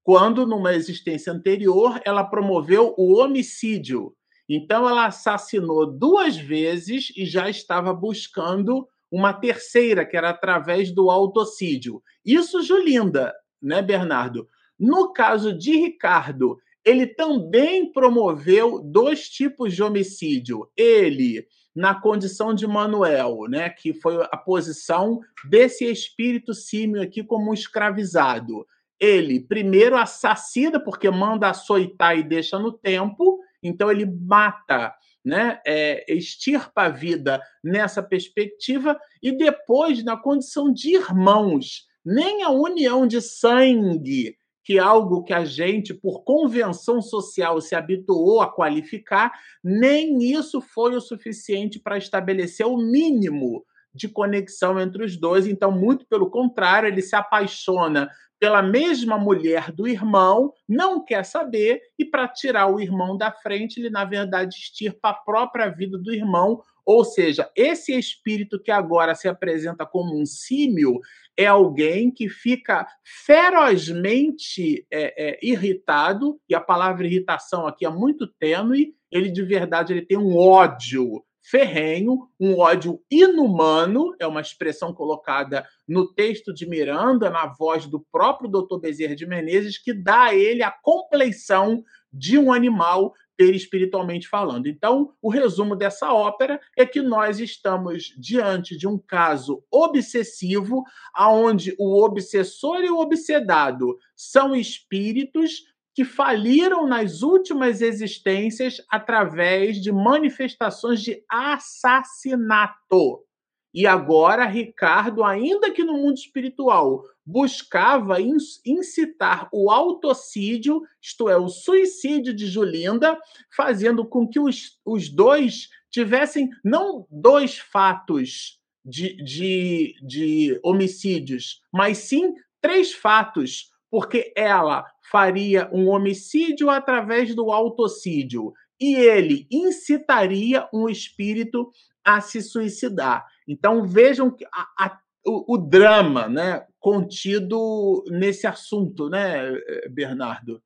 quando, numa existência anterior, ela promoveu o homicídio. Então, ela assassinou duas vezes e já estava buscando uma terceira, que era através do autocídio. Isso, Julinda, né, Bernardo? No caso de Ricardo, ele também promoveu dois tipos de homicídio. Ele, na condição de Manuel, né, que foi a posição desse espírito símio aqui como um escravizado ele primeiro assassina porque manda açoitar e deixa no tempo, então ele mata, né, é, extirpa a vida nessa perspectiva e depois na condição de irmãos, nem a união de sangue, que é algo que a gente por convenção social se habituou a qualificar, nem isso foi o suficiente para estabelecer o mínimo de conexão entre os dois. Então, muito pelo contrário, ele se apaixona pela mesma mulher do irmão, não quer saber, e para tirar o irmão da frente, ele, na verdade, extirpa a própria vida do irmão. Ou seja, esse espírito que agora se apresenta como um símio é alguém que fica ferozmente é, é, irritado, e a palavra irritação aqui é muito tênue, ele de verdade ele tem um ódio ferrenho, um ódio inumano, é uma expressão colocada no texto de Miranda, na voz do próprio Dr. Bezerra de Menezes, que dá a ele a compleição de um animal perispiritualmente falando. Então, o resumo dessa ópera é que nós estamos diante de um caso obsessivo, aonde o obsessor e o obsedado são espíritos que faliram nas últimas existências através de manifestações de assassinato. E agora, Ricardo, ainda que no mundo espiritual, buscava incitar o autocídio, isto é, o suicídio de Julinda, fazendo com que os, os dois tivessem não dois fatos de, de, de homicídios, mas sim três fatos porque ela faria um homicídio através do autocídio e ele incitaria um espírito a se suicidar. Então vejam a, a, o, o, drama, né, contido nesse assunto, né, Bernardo?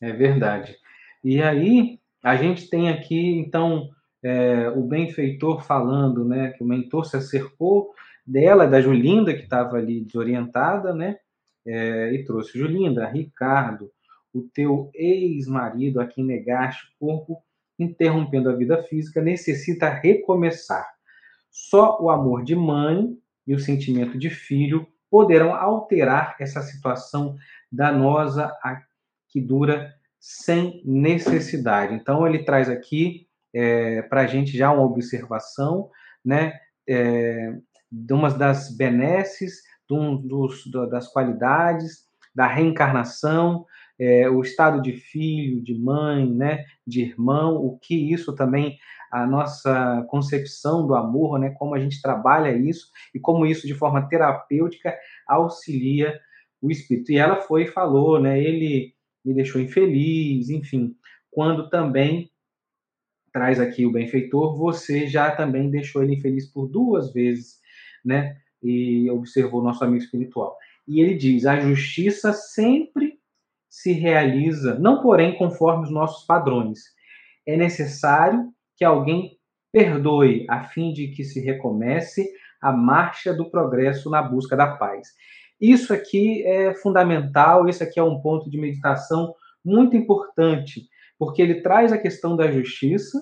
É verdade. E aí a gente tem aqui então é, o benfeitor falando, né, que o mentor se acercou dela, da Julinda que estava ali desorientada, né, é, e trouxe Julinda, Ricardo, o teu ex-marido a quem negaste o corpo, interrompendo a vida física, necessita recomeçar. Só o amor de mãe e o sentimento de filho poderão alterar essa situação danosa que dura sem necessidade. Então, ele traz aqui é, para a gente já uma observação né, é, de uma das benesses, um dos, das qualidades da reencarnação, é, o estado de filho, de mãe, né, de irmão, o que isso também, a nossa concepção do amor, né, como a gente trabalha isso e como isso de forma terapêutica auxilia o espírito. E ela foi e falou, né, ele me deixou infeliz, enfim, quando também traz aqui o benfeitor, você já também deixou ele infeliz por duas vezes, né? E observou nosso amigo espiritual. E ele diz: a justiça sempre se realiza, não porém conforme os nossos padrões. É necessário que alguém perdoe, a fim de que se recomece a marcha do progresso na busca da paz. Isso aqui é fundamental, isso aqui é um ponto de meditação muito importante, porque ele traz a questão da justiça,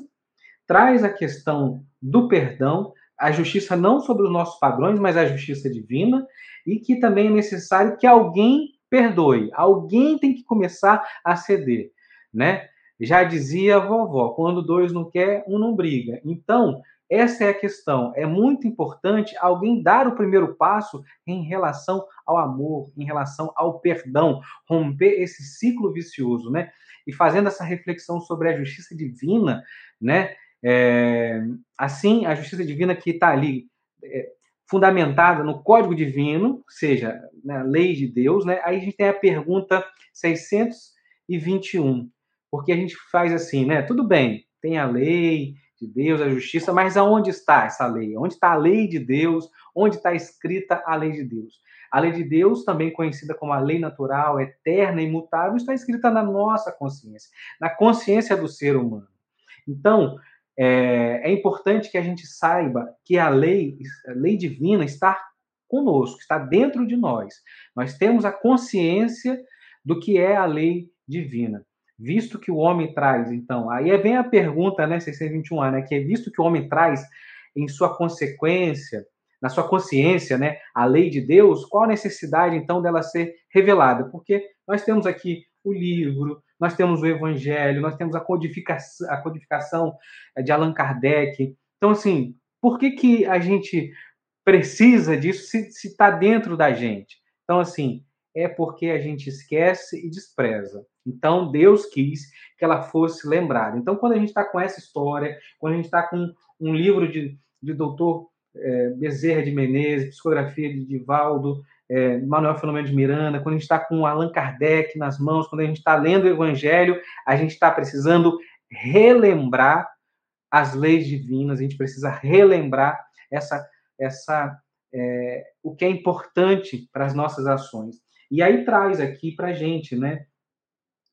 traz a questão do perdão, a justiça não sobre os nossos padrões, mas a justiça divina, e que também é necessário que alguém perdoe. Alguém tem que começar a ceder, né? Já dizia a vovó, quando dois não quer, um não briga. Então, essa é a questão. É muito importante alguém dar o primeiro passo em relação ao amor, em relação ao perdão, romper esse ciclo vicioso, né? E fazendo essa reflexão sobre a justiça divina, né? É, assim, a justiça divina que está ali é, fundamentada no código divino, seja, na lei de Deus, né? Aí a gente tem a pergunta 621, porque a gente faz assim, né? Tudo bem, tem a lei de Deus, a justiça, mas aonde está essa lei? Onde está a lei de Deus? Onde está escrita a lei de Deus? A lei de Deus, também conhecida como a lei natural, eterna e imutável, está escrita na nossa consciência, na consciência do ser humano. Então, é, é, importante que a gente saiba que a lei, a lei divina está conosco, está dentro de nós. Nós temos a consciência do que é a lei divina. Visto que o homem traz, então, aí vem a pergunta, né, 621, né, que é visto que o homem traz em sua consequência, na sua consciência, né, a lei de Deus, qual a necessidade, então, dela ser revelada? Porque nós temos aqui o livro, nós temos o Evangelho, nós temos a codificação, a codificação eh, de Allan Kardec. Então, assim, por que, que a gente precisa disso se está dentro da gente? Então, assim, é porque a gente esquece e despreza. Então, Deus quis que ela fosse lembrada. Então, quando a gente está com essa história, quando a gente está com um livro de, de doutor é, Bezerra de Menezes, psicografia de Divaldo, é, Manuel Filomeno de Miranda, quando a gente está com Allan Kardec nas mãos, quando a gente está lendo o Evangelho, a gente está precisando relembrar as leis divinas, a gente precisa relembrar essa, essa, é, o que é importante para as nossas ações. E aí traz aqui para a gente, né?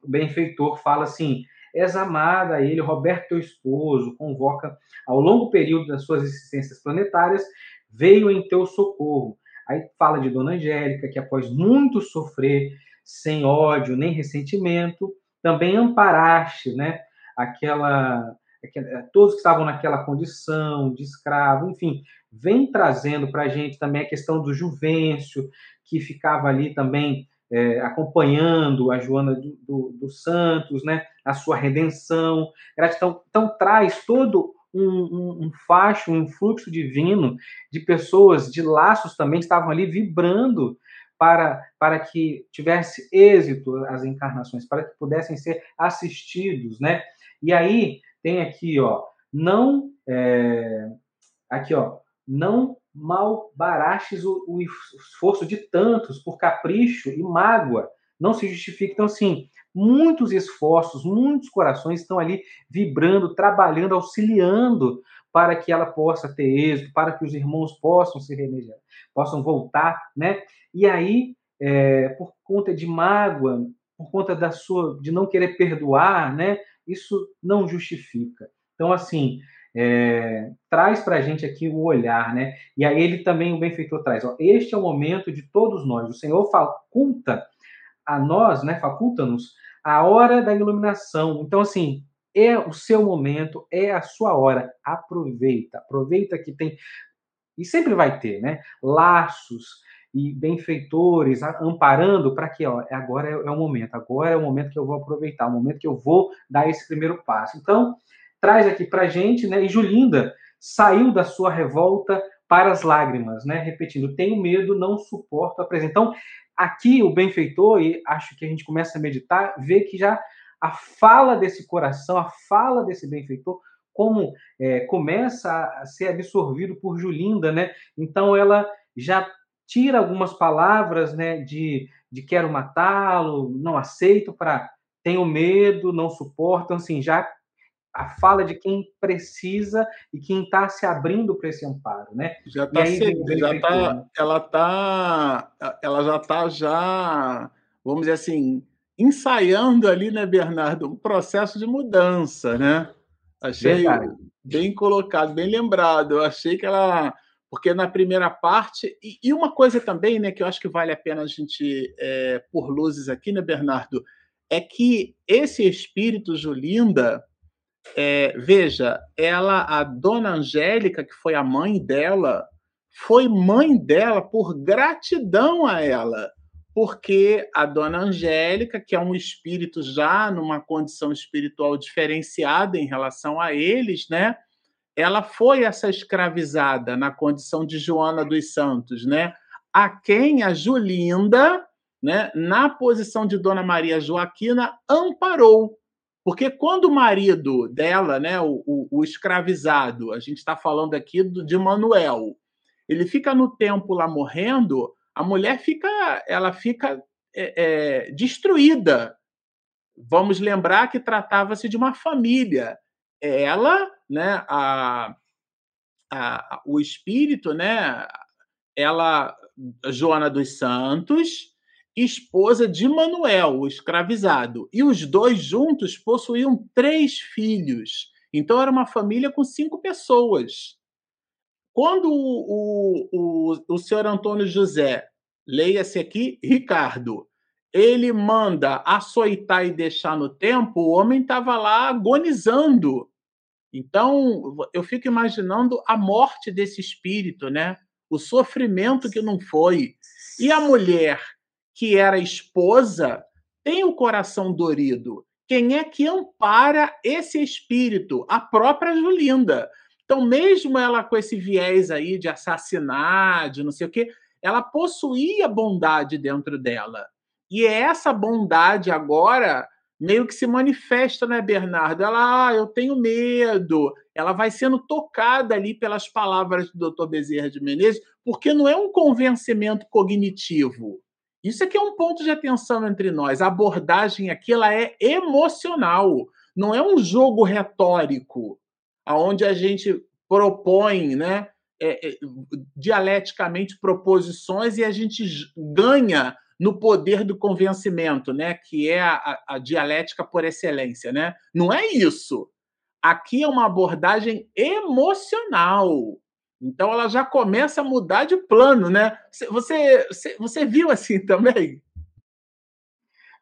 O benfeitor fala assim: és amada a ele, Roberto, teu esposo, convoca ao longo período das suas existências planetárias, veio em teu socorro Aí fala de Dona Angélica, que após muito sofrer, sem ódio nem ressentimento, também amparaste, né? Aquela, aquela todos que estavam naquela condição de escravo, enfim, vem trazendo para a gente também a questão do Juvencio, que ficava ali também é, acompanhando a Joana do, do, do, Santos, né, a sua redenção, gratidão. Então, traz todo um, um, um facho, um fluxo divino de pessoas, de laços também, estavam ali vibrando para, para que tivesse êxito as encarnações, para que pudessem ser assistidos, né? E aí tem aqui, ó, não é, aqui, ó, não mal baraches o, o, esforço de tantos por capricho e mágoa, não se justifica. Então, assim, muitos esforços, muitos corações estão ali vibrando, trabalhando, auxiliando para que ela possa ter êxito, para que os irmãos possam se remediar, possam voltar, né? E aí, é, por conta de mágoa, por conta da sua de não querer perdoar, né? Isso não justifica. Então, assim, é, traz para a gente aqui o olhar, né? E aí ele também, o benfeitor, traz: ó, este é o momento de todos nós. O Senhor faculta a nós, né? Faculta-nos a hora da iluminação. Então, assim, é o seu momento, é a sua hora. Aproveita, aproveita que tem. E sempre vai ter, né? Laços e benfeitores amparando para que, ó, agora é, é o momento, agora é o momento que eu vou aproveitar, o momento que eu vou dar esse primeiro passo. Então, traz aqui para gente, né? E Julinda saiu da sua revolta para as lágrimas, né? Repetindo, tenho medo, não suporto a presença. Então, aqui o benfeitor, e acho que a gente começa a meditar, vê que já a fala desse coração, a fala desse benfeitor, como é, começa a ser absorvido por Julinda, né? Então ela já tira algumas palavras, né, de, de quero matá-lo, não aceito, para tenho medo, não suporto, então, assim, já a fala de quem precisa e quem está se abrindo para esse amparo, né? Já está já tá, ela tá, ela já está já, vamos dizer assim, ensaiando ali, né, Bernardo, um processo de mudança, né? Achei Verdade. bem colocado, bem lembrado. Eu achei que ela, porque na primeira parte e, uma coisa também, né, que eu acho que vale a pena a gente é, por luzes aqui, né, Bernardo, é que esse espírito Julinda é, veja, ela, a dona Angélica, que foi a mãe dela, foi mãe dela por gratidão a ela, porque a dona Angélica, que é um espírito já numa condição espiritual diferenciada em relação a eles, né? Ela foi essa escravizada na condição de Joana dos Santos, né? A quem a Julinda, né, na posição de Dona Maria Joaquina, amparou. Porque quando o marido dela, né, o, o, o escravizado, a gente está falando aqui do, de Manuel, ele fica no tempo lá morrendo, a mulher fica, ela fica é, é, destruída. Vamos lembrar que tratava-se de uma família. Ela, né, a, a, o espírito, né, ela, Joana dos Santos, esposa de Manuel, o escravizado. E os dois juntos possuíam três filhos. Então era uma família com cinco pessoas. Quando o, o, o, senhor Antônio José, leia-se aqui, Ricardo, ele manda açoitar e deixar no tempo, o homem estava lá agonizando. Então, eu fico imaginando a morte desse espírito, né? O sofrimento que não foi. E a mulher que era esposa, tem o coração dorido. Quem é que ampara esse espírito? A própria Julinda. Então, mesmo ela com esse viés aí de assassinar, de não sei o quê, ela possuía bondade dentro dela. E é essa bondade agora meio que se manifesta, né, Bernardo? Ela, ah, eu tenho medo. Ela vai sendo tocada ali pelas palavras do Dr. Bezerra de Menezes, porque não é um convencimento cognitivo. Isso aqui é um ponto de atenção entre nós. A abordagem aqui ela é emocional, não é um jogo retórico, aonde a gente propõe, né, é, é, dialeticamente proposições e a gente ganha no poder do convencimento, né, que é a, a dialética por excelência, né? Não é isso. Aqui é uma abordagem emocional. Então ela já começa a mudar de plano, né? Você, você, você viu assim também?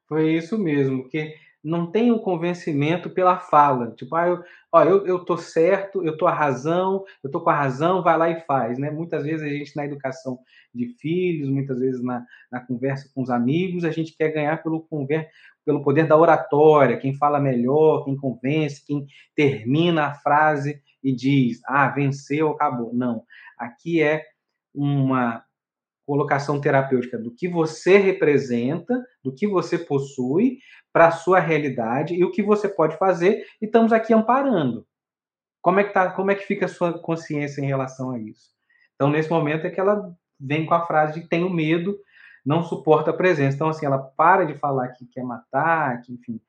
Foi isso mesmo, porque não tem um convencimento pela fala. Tipo, ah, eu, ó, eu, eu tô certo, eu tô a razão, eu tô com a razão, vai lá e faz, né? Muitas vezes a gente na educação de filhos, muitas vezes na, na conversa com os amigos, a gente quer ganhar pelo, conver, pelo poder da oratória, quem fala melhor, quem convence, quem termina a frase e diz, ah, venceu, acabou. Não. Aqui é uma colocação terapêutica do que você representa, do que você possui para a sua realidade e o que você pode fazer, e estamos aqui amparando. Como é que tá, como é que fica a sua consciência em relação a isso? Então, nesse momento é que ela vem com a frase de tenho medo, não suporta a presença. Então, assim, ela para de falar que quer matar, que, enfim.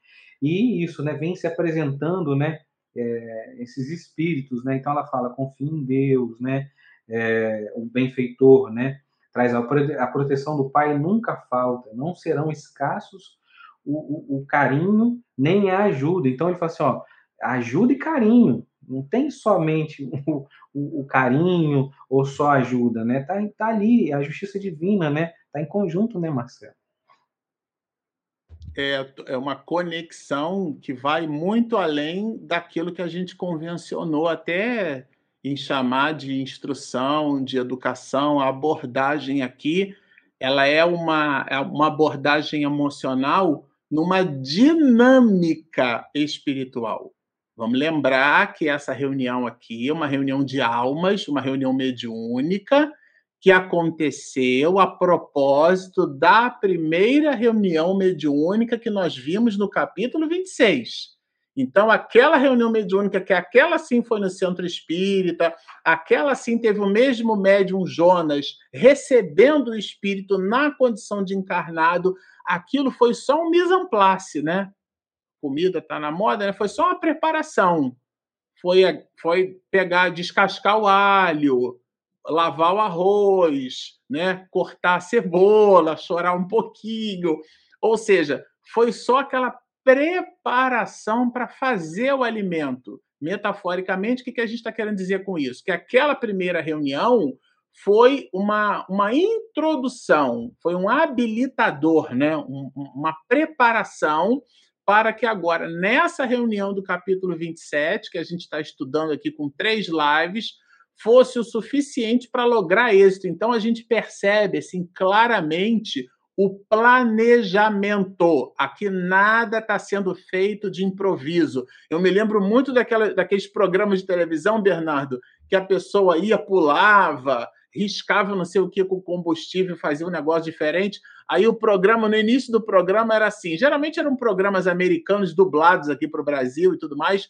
E isso, né, vem se apresentando, né, é, esses espíritos, né? Então ela fala, confia em Deus, né? É, o benfeitor, né? Traz a, a, proteção do Pai nunca falta, não serão escassos o, o, o carinho nem a ajuda. Então ele fala assim, ó, ajuda e carinho, não tem somente o, o, o, carinho ou só ajuda, né? Tá, tá ali, a justiça divina, né? Tá em conjunto, né, Marcelo? É, é uma conexão que vai muito além daquilo que a gente convencionou até em chamar de instrução, de educação. A abordagem aqui, ela é uma, é uma abordagem emocional numa dinâmica espiritual. Vamos lembrar que essa reunião aqui é uma reunião de almas, uma reunião mediúnica, que aconteceu a propósito da primeira reunião mediúnica que nós vimos no capítulo 26. Então, aquela reunião mediúnica, que aquela sim foi no centro espírita, aquela sim teve o mesmo médium Jonas recebendo o espírito na condição de encarnado, aquilo foi só um mise en place, né? comida está na moda, né? foi só uma preparação. Foi, foi pegar, descascar o alho, lavar o arroz, né? cortar a cebola, chorar um pouquinho. Ou seja, foi só aquela preparação para fazer o alimento. Metaforicamente, o que a gente está querendo dizer com isso? Que aquela primeira reunião foi uma, uma introdução, foi um habilitador, né? Um, uma preparação para que agora, nessa reunião do capítulo 27, que a gente está estudando aqui com três lives, fosse o suficiente para lograr êxito. Então, a gente percebe assim claramente o planejamento. Aqui nada está sendo feito de improviso. Eu me lembro muito daquela, daqueles programas de televisão, Bernardo, que a pessoa ia, pulava, riscava não sei o que com combustível, fazia um negócio diferente. Aí o programa, no início do programa, era assim: geralmente eram programas americanos dublados aqui para o Brasil e tudo mais.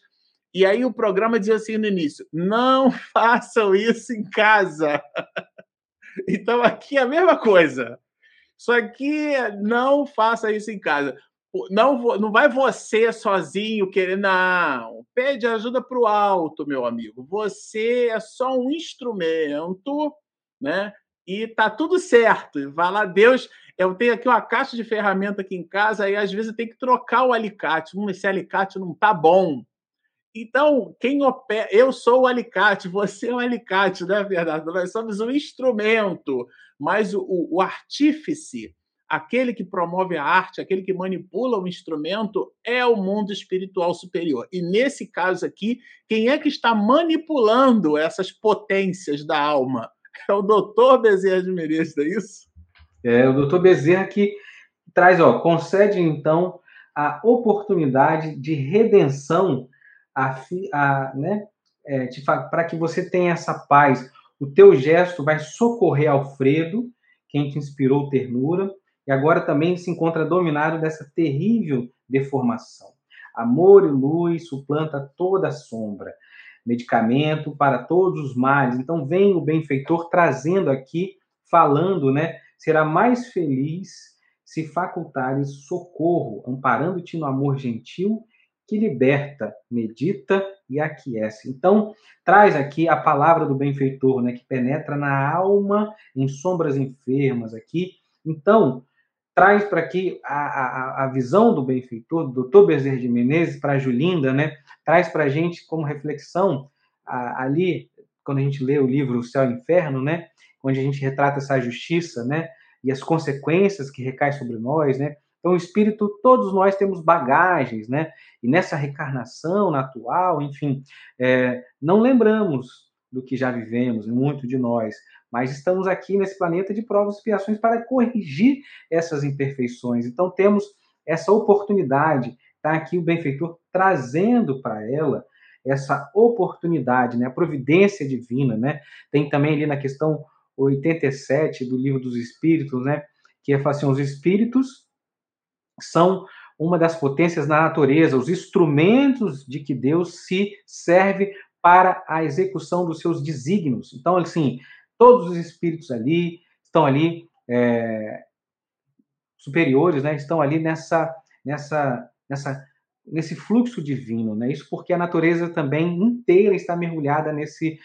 E aí o programa dizia assim no início: não façam isso em casa. então aqui é a mesma coisa. Só que não faça isso em casa. Não, não vai você sozinho querer, não. Pede ajuda para o alto, meu amigo. Você é só um instrumento né? E tá tudo certo. Vai lá, Deus. Eu tenho aqui uma caixa de ferramenta aqui em casa, e às vezes eu tenho que trocar o alicate. Hum, esse alicate não tá bom. Então, quem opera. Eu sou o alicate, você é o alicate, não é verdade? Nós somos um instrumento, mas o, o artífice, aquele que promove a arte, aquele que manipula o instrumento, é o mundo espiritual superior. E nesse caso aqui, quem é que está manipulando essas potências da alma? É o doutor Bezerra de Menezes, é isso? É, o doutor Bezerra que traz, ó, concede então a oportunidade de redenção a, a, né, é, para que você tenha essa paz. O teu gesto vai socorrer Alfredo, quem te inspirou ternura, e agora também se encontra dominado dessa terrível deformação. Amor e luz suplanta toda sombra medicamento para todos os males. Então vem o benfeitor trazendo aqui, falando, né? Será mais feliz se facultares socorro, amparando-te no amor gentil que liberta, medita e aquece. Então, traz aqui a palavra do benfeitor, né, que penetra na alma em sombras enfermas aqui. Então, traz para aqui a, a, a, visão do benfeitor, do doutor Bezerra de Menezes, para Julinda, né? traz para a gente como reflexão a, ali, quando a gente lê o livro O Céu e o Inferno, né? onde a gente retrata essa justiça né? e as consequências que recaem sobre nós. Né? Então, o espírito, todos nós temos bagagens, né? E nessa reencarnação atual, enfim, é, não lembramos do que já vivemos, muito de nós, mas estamos aqui nesse planeta de provas e expiações para corrigir essas imperfeições. Então temos essa oportunidade, está aqui o benfeitor trazendo para ela essa oportunidade, né? A providência divina, né? Tem também ali na questão 87 do Livro dos Espíritos, né? Que é assim, os espíritos são uma das potências na natureza, os instrumentos de que Deus se serve para a execução dos seus desígnios. Então, assim, todos os espíritos ali estão ali é, superiores, né, estão ali nessa, nessa, nessa, nesse fluxo divino, né? Isso porque a natureza também inteira está mergulhada nesse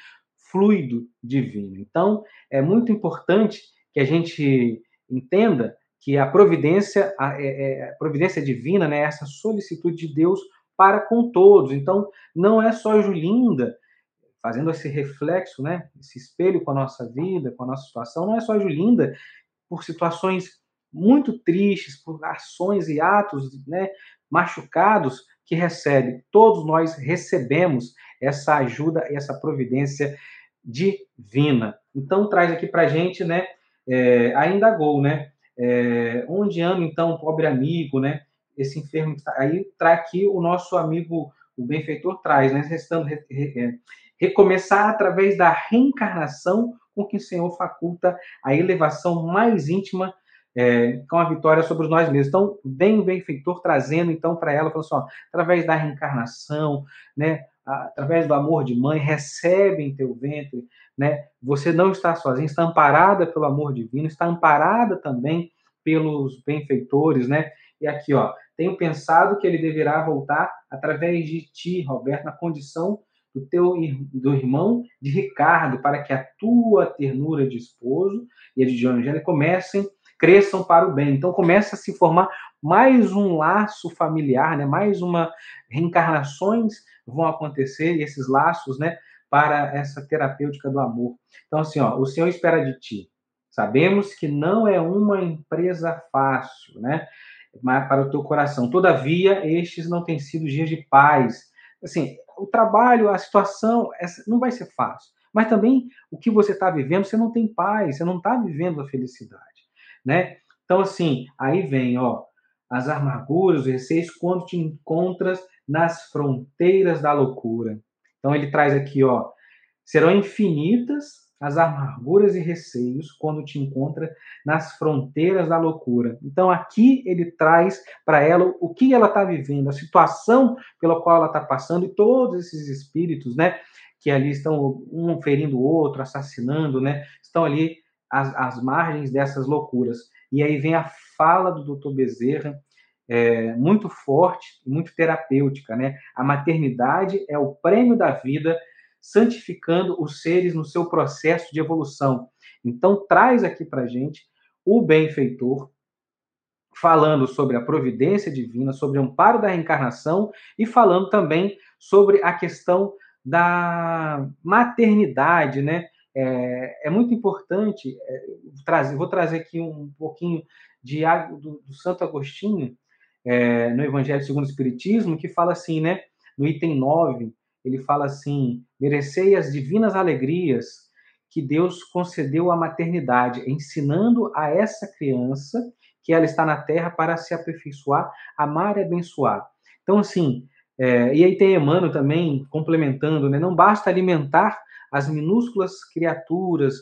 fluido divino. Então, é muito importante que a gente entenda que a providência, a, é, é, a providência divina, né, essa solicitude de Deus para com todos. Então, não é só Julinda fazendo esse reflexo, né, esse espelho com a nossa vida, com a nossa situação, não é só Julinda por situações muito tristes, por ações e atos, né, machucados que recebe. Todos nós recebemos essa ajuda e essa providência divina. Então traz aqui para gente, né, é, ainda gol, né, é, onde anda então o pobre amigo, né, esse enfermo aí traz aqui o nosso amigo o benfeitor traz, né, restando re, re, é, recomeçar através da reencarnação com que o Senhor faculta a elevação mais íntima é, com a vitória sobre nós mesmos. Então, vem o benfeitor trazendo então para ela, falando assim, ó, através da reencarnação, né, através do amor de mãe, recebe em teu ventre, né? Você não está sozinha, está amparada pelo amor divino, está amparada também pelos benfeitores, né? E aqui, ó, tenho pensado que ele deverá voltar através de ti, Roberto, na condição do teu do irmão de Ricardo, para que a tua ternura de esposo e a de Angélica comecem, cresçam para o bem. Então começa a se formar mais um laço familiar, né? Mais uma reencarnações vão acontecer e esses laços, né, para essa terapêutica do amor. Então assim, ó, o Senhor espera de ti. Sabemos que não é uma empresa fácil, né? Mas para o teu coração. Todavia, estes não têm sido dias de paz. Assim, o trabalho, a situação, não vai ser fácil. Mas também o que você está vivendo, você não tem paz, você não está vivendo a felicidade, né? Então, assim, aí vem, ó, as amarguras, os receios, quando te encontras nas fronteiras da loucura. Então, ele traz aqui, ó, serão infinitas as amarguras e receios quando te encontra nas fronteiras da loucura. Então aqui ele traz para ela o que ela está vivendo, a situação pela qual ela está passando e todos esses espíritos, né, que ali estão um ferindo o outro, assassinando, né, estão ali às, às margens dessas loucuras. E aí vem a fala do Dr. Bezerra, é, muito forte, muito terapêutica, né? A maternidade é o prêmio da vida santificando os seres no seu processo de evolução. Então, traz aqui para gente o benfeitor, falando sobre a providência divina, sobre o amparo da reencarnação e falando também sobre a questão da maternidade, né? É, é muito importante é, trazer, vou trazer aqui um pouquinho de do, do Santo Agostinho é, no Evangelho segundo o Espiritismo, que fala assim, né? No item 9, ele fala assim: merecei as divinas alegrias que Deus concedeu à maternidade, ensinando a essa criança que ela está na terra para se aperfeiçoar, amar e abençoar. Então, assim, é, e aí tem Emmanuel também complementando, né? Não basta alimentar as minúsculas criaturas,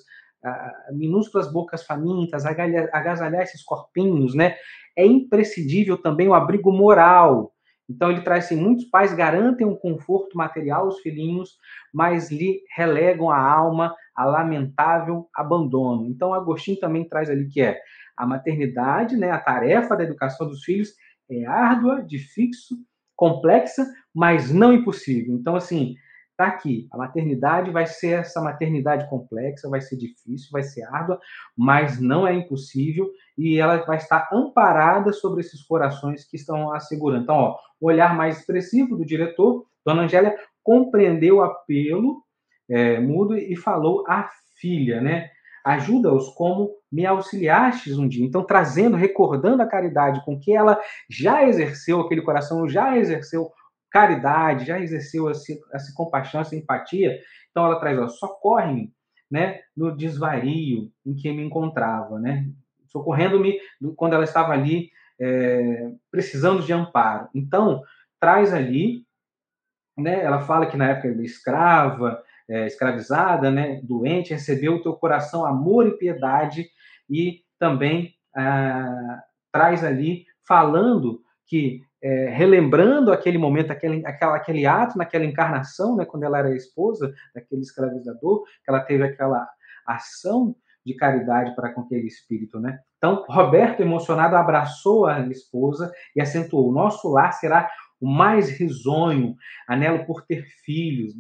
minúsculas bocas famintas, agasalhar esses corpinhos, né? É imprescindível também o abrigo moral, então ele traz assim, muitos pais garantem um conforto material aos filhinhos, mas lhe relegam a alma a lamentável abandono. Então Agostinho também traz ali que é a maternidade, né, a tarefa da educação dos filhos é árdua, difícil, complexa, mas não impossível. Então assim, tá aqui, a maternidade vai ser essa maternidade complexa, vai ser difícil, vai ser árdua, mas não é impossível e ela vai estar amparada sobre esses corações que estão assegurando. Então, ó, o olhar mais expressivo do diretor, Dona Angélia, compreendeu o apelo é, mudo e falou à filha, né? Ajuda-os como me auxiliastes um dia. Então, trazendo, recordando a caridade com que ela já exerceu aquele coração, já exerceu caridade, já exerceu essa, essa compaixão, essa empatia. Então, ela traz, ó, socorre-me, né, no desvario em que me encontrava, né? Socorrendo-me quando ela estava ali é, precisando de amparo. Então, traz ali, né, ela fala que na época da escrava, é, escravizada, né, doente, recebeu o teu coração amor e piedade, e também ah, traz ali falando que é, relembrando aquele momento, aquele, aquela, aquele ato naquela encarnação, né, quando ela era esposa daquele escravizador, que ela teve aquela ação de caridade para com aquele espírito, né? Então, Roberto, emocionado, abraçou a esposa e acentuou: Nosso lar será o mais risonho, anelo por ter filhos.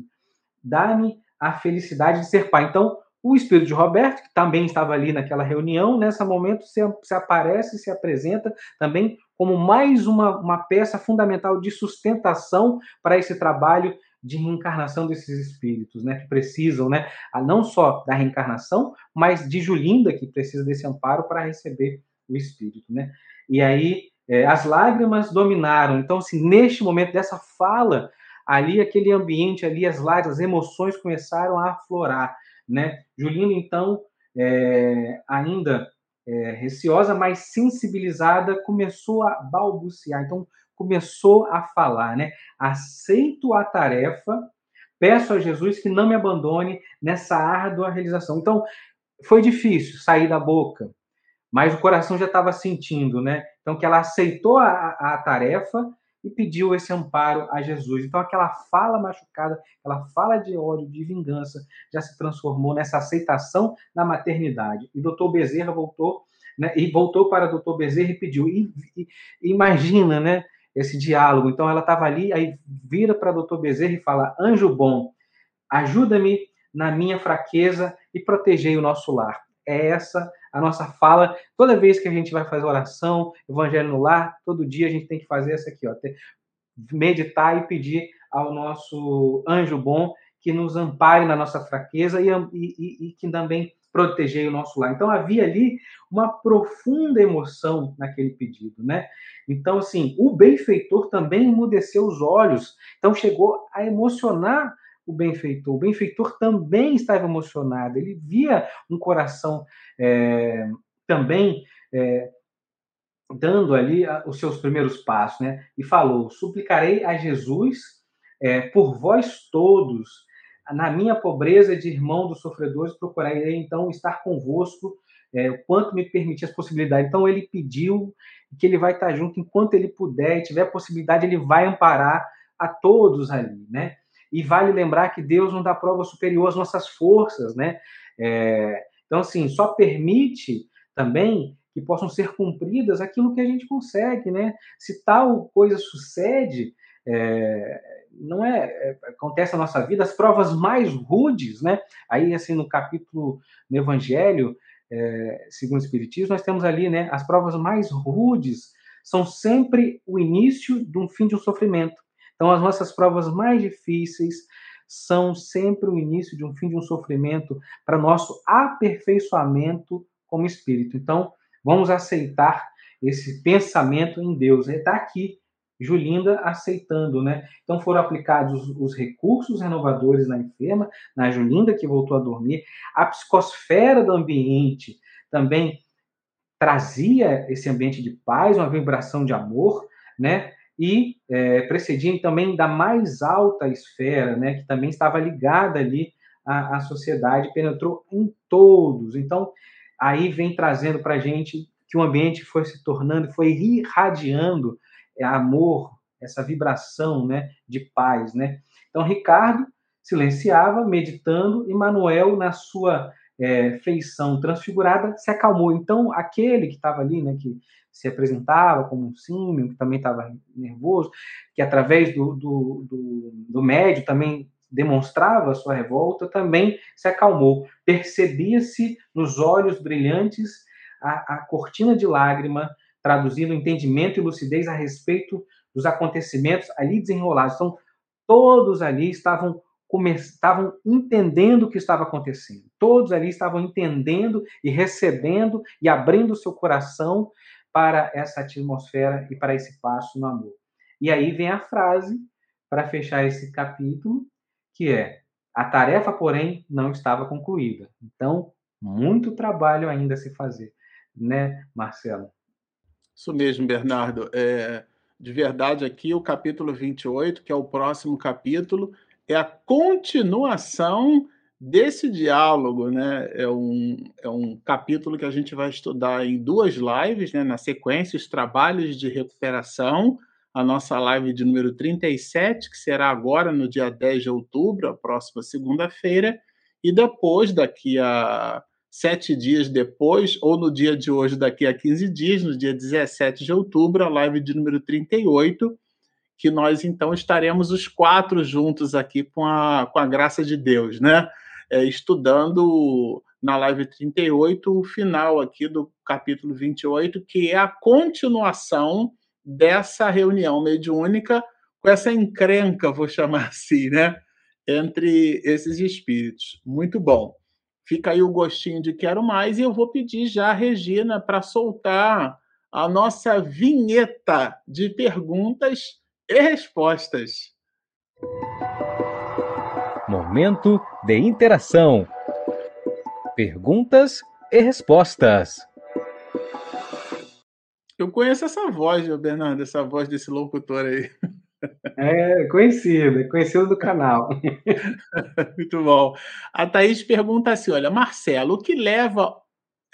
Dá-me a felicidade de ser pai. Então, o espírito de Roberto, que também estava ali naquela reunião, nesse momento se, se aparece, se apresenta também como mais uma, uma peça fundamental de sustentação para esse trabalho de reencarnação desses espíritos, né, que precisam, né, não só da reencarnação, mas de Julinda que precisa desse amparo para receber o espírito, né? E aí é, as lágrimas dominaram. Então, assim, neste momento dessa fala, ali aquele ambiente, ali as lágrimas, as emoções começaram a aflorar, né? Julinda então é, ainda é, receosa, mas sensibilizada, começou a balbuciar. Então começou a falar, né? Aceito a tarefa, peço a Jesus que não me abandone nessa árdua realização. Então, foi difícil sair da boca, mas o coração já estava sentindo, né? Então, que ela aceitou a, a tarefa e pediu esse amparo a Jesus. Então, aquela fala machucada, aquela fala de ódio, de vingança, já se transformou nessa aceitação da maternidade. E doutor Bezerra voltou, né? E voltou para doutor Bezerra e pediu. E, e, imagina, né? esse diálogo. Então ela estava ali, aí vira para doutor Bezerra e fala: Anjo bom, ajuda-me na minha fraqueza e protegei o nosso lar. É essa a nossa fala. Toda vez que a gente vai fazer oração, evangelho no lar, todo dia a gente tem que fazer essa aqui, ó, meditar e pedir ao nosso anjo bom que nos ampare na nossa fraqueza e, e, e, que também proteger o nosso lar. Então havia ali uma profunda emoção naquele pedido, né? Então assim, o benfeitor também emudeceu os olhos. Então chegou a emocionar o benfeitor. O benfeitor também estava emocionado. Ele via um coração é, também é, dando ali os seus primeiros passos, né? E falou: suplicarei a Jesus é, por vós todos na minha pobreza de irmão dos sofredores, procurarei então estar convosco, é, o quanto me permitir as possibilidades. Então ele pediu que ele vai estar junto enquanto ele puder e tiver possibilidade, ele vai amparar a todos ali, né? E vale lembrar que Deus não dá prova superior às nossas forças, né? É, então, assim, só permite também que possam ser cumpridas aquilo que a gente consegue, né? Se tal coisa sucede, é, não é, é, acontece na nossa vida as provas mais rudes, né? Aí assim no capítulo no Evangelho é, segundo o Espiritismo nós temos ali, né? As provas mais rudes são sempre o início de um fim de um sofrimento. Então as nossas provas mais difíceis são sempre o início de um fim de um sofrimento para nosso aperfeiçoamento como espírito. Então vamos aceitar esse pensamento em Deus. Está aqui Julinda aceitando, né? Então foram aplicados os, os, recursos renovadores na enferma, na Julinda que voltou a dormir, a psicosfera do ambiente também trazia esse ambiente de paz, uma vibração de amor, né? E é, também da mais alta esfera, né? Que também estava ligada ali à, à sociedade, penetrou em todos. Então aí vem trazendo para a gente que o ambiente foi se tornando, foi irradiando é amor, essa vibração, né, de paz, né? Então Ricardo silenciava, meditando, e Manuel na sua é, feição transfigurada se acalmou. Então aquele que estava ali, né, que se apresentava como um símio, que também estava nervoso, que através do, do, do, do médio também demonstrava sua revolta, também se acalmou. Percebia-se nos olhos brilhantes a, a cortina de lágrima traduzindo entendimento e lucidez a respeito dos acontecimentos ali desenrolados. Então, todos ali estavam estavam entendendo o que estava acontecendo. Todos ali estavam entendendo e recebendo e abrindo seu coração para essa atmosfera e para esse passo no amor. E aí vem a frase para fechar esse capítulo, que é: a tarefa, porém, não estava concluída. Então, muito trabalho ainda a se fazer, né, Marcelo? Isso mesmo, Bernardo. É, de verdade, aqui o capítulo 28, que é o próximo capítulo, é a continuação desse diálogo, né? É um, é um capítulo que a gente vai estudar em duas lives, né? Na sequência, os trabalhos de recuperação, a nossa live de número 37, que será agora no dia 10 de outubro, a próxima segunda-feira, e depois, daqui a sete dias depois, ou no dia de hoje, daqui a 15 dias, no dia 17 de outubro, a live de número 38, que nós então estaremos os quatro juntos aqui com a, com a graça de Deus, né? É, estudando na live 38 o final aqui do capítulo 28, que é a continuação dessa reunião mediúnica com essa encrenca, vou chamar assim, né? Entre esses espíritos. Muito bom. Fica aí o gostinho de quero mais e eu vou pedir já a Regina para soltar a nossa vinheta de perguntas e respostas. Momento de interação. Perguntas e respostas. Eu conheço essa voz, Bernardo, essa voz desse locutor aí. É, conhecido, é conhecido do canal. Muito bom. A Thaís pergunta assim: olha, Marcelo, o que leva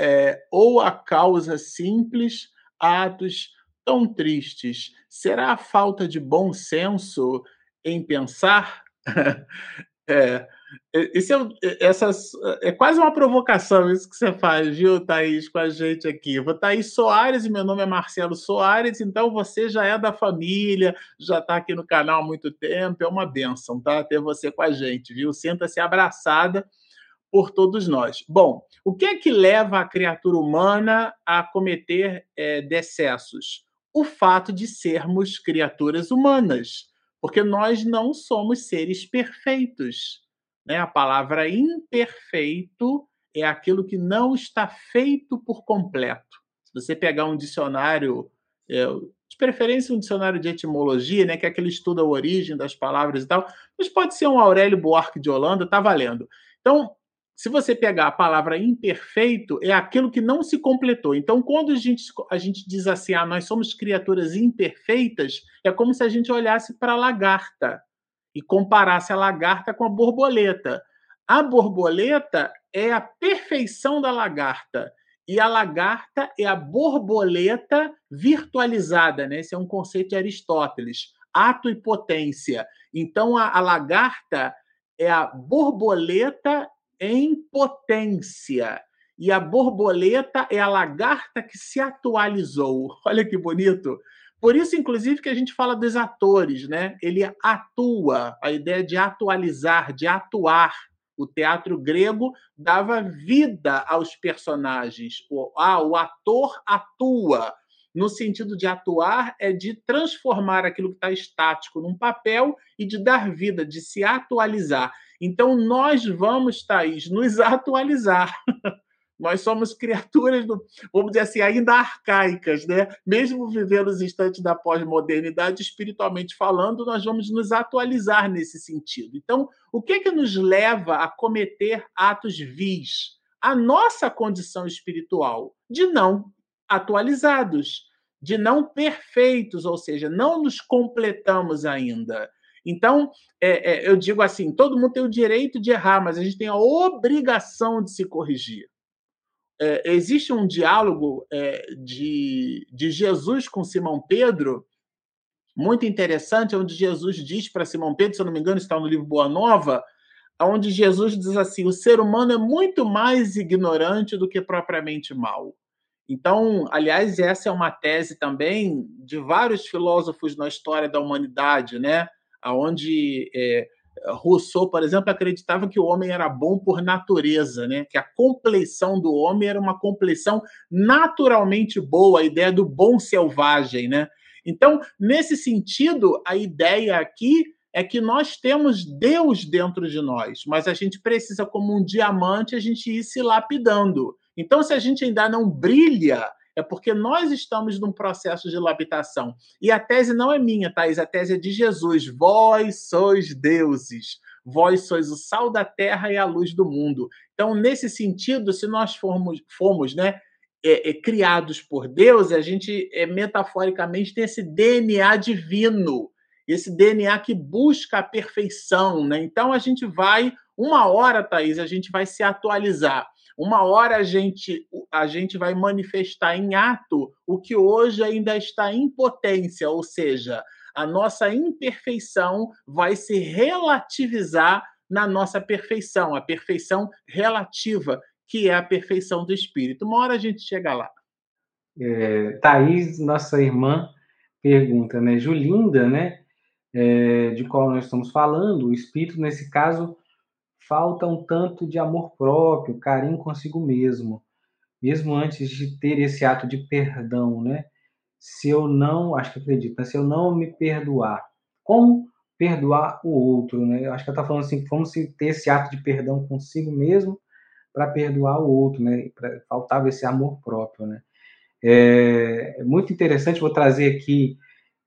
é, ou a causa simples a atos tão tristes? Será a falta de bom senso em pensar? é, isso é, essas, é quase uma provocação isso que você faz, viu, Thaís, com a gente aqui. Vou Thaís Soares e meu nome é Marcelo Soares, então você já é da família, já está aqui no canal há muito tempo, é uma benção, tá? Ter você com a gente, viu? Sinta-se abraçada por todos nós. Bom, o que é que leva a criatura humana a cometer é, decessos? O fato de sermos criaturas humanas, porque nós não somos seres perfeitos né? A palavra imperfeito é aquilo que não está feito por completo. Se você pegar um dicionário, é, de preferência um dicionário de etimologia, né, que é aquele estuda a origem das palavras e tal, mas pode ser um Aurélio Buarque de Holanda, tá valendo. Então, se você pegar a palavra imperfeito, é aquilo que não se completou. Então, quando a gente, a gente diz assim, ah, nós somos criaturas imperfeitas, é como se a gente olhasse para a lagarta e comparasse a lagarta com a borboleta. A borboleta é a perfeição da lagarta e a lagarta é a borboleta virtualizada, né? Esse é um conceito de Aristóteles, ato e potência. Então a, a lagarta é a borboleta em potência. E a borboleta é a lagarta que se atualizou. Olha que bonito. Por isso, inclusive, que a gente fala dos atores, né? Ele atua, a ideia de atualizar, de atuar. O teatro grego dava vida aos personagens. O, ah, o ator atua. No sentido de atuar, é de transformar aquilo que está estático num papel e de dar vida, de se atualizar. Então, nós vamos, Thaís, nos atualizar. Nós somos criaturas, do, vamos dizer assim, ainda arcaicas, né? Mesmo vivendo os instantes da pós-modernidade, espiritualmente falando, nós vamos nos atualizar nesse sentido. Então, o que é que nos leva a cometer atos vis? A nossa condição espiritual de não atualizados, de não perfeitos, ou seja, não nos completamos ainda. Então, é, é, eu digo assim: todo mundo tem o direito de errar, mas a gente tem a obrigação de se corrigir é, existe um diálogo é, de, de Jesus com Simão Pedro, muito interessante, onde Jesus diz para Simão Pedro, se eu não me engano, está no livro Boa Nova, onde Jesus diz assim: o ser humano é muito mais ignorante do que propriamente mal. Então, aliás, essa é uma tese também de vários filósofos na história da humanidade, né? Onde é, Rousseau, por exemplo, acreditava que o homem era bom por natureza, né? que a compleição do homem era uma compleição naturalmente boa, a ideia do bom selvagem. Né? Então, nesse sentido, a ideia aqui é que nós temos Deus dentro de nós, mas a gente precisa, como um diamante, a gente ir se lapidando. Então, se a gente ainda não brilha, é porque nós estamos num processo de labitação. E a tese não é minha, Thais, a tese é de Jesus. Vós sois deuses, vós sois o sal da terra e a luz do mundo. Então, nesse sentido, se nós formos, formos né, é, é, criados por Deus, a gente é, metaforicamente tem esse DNA divino, esse DNA que busca a perfeição. Né? Então, a gente vai, uma hora, Thaís, a gente vai se atualizar. Uma hora a gente, a gente vai manifestar em ato o que hoje ainda está em potência, ou seja, a nossa imperfeição vai se relativizar na nossa perfeição, a perfeição relativa, que é a perfeição do espírito. Uma hora a gente chega lá. É, Thaís, nossa irmã, pergunta, né? Julinda, né? É, de qual nós estamos falando, o espírito, nesse caso, falta um tanto de amor próprio, carinho consigo mesmo, mesmo antes de ter esse ato de perdão, né? Se eu não, acho que acredita, se eu não me perdoar, como perdoar o outro, né? Acho que ela está falando assim, como se ter esse ato de perdão consigo mesmo para perdoar o outro, né? Pra, faltava esse amor próprio, né? É, é muito interessante, vou trazer aqui,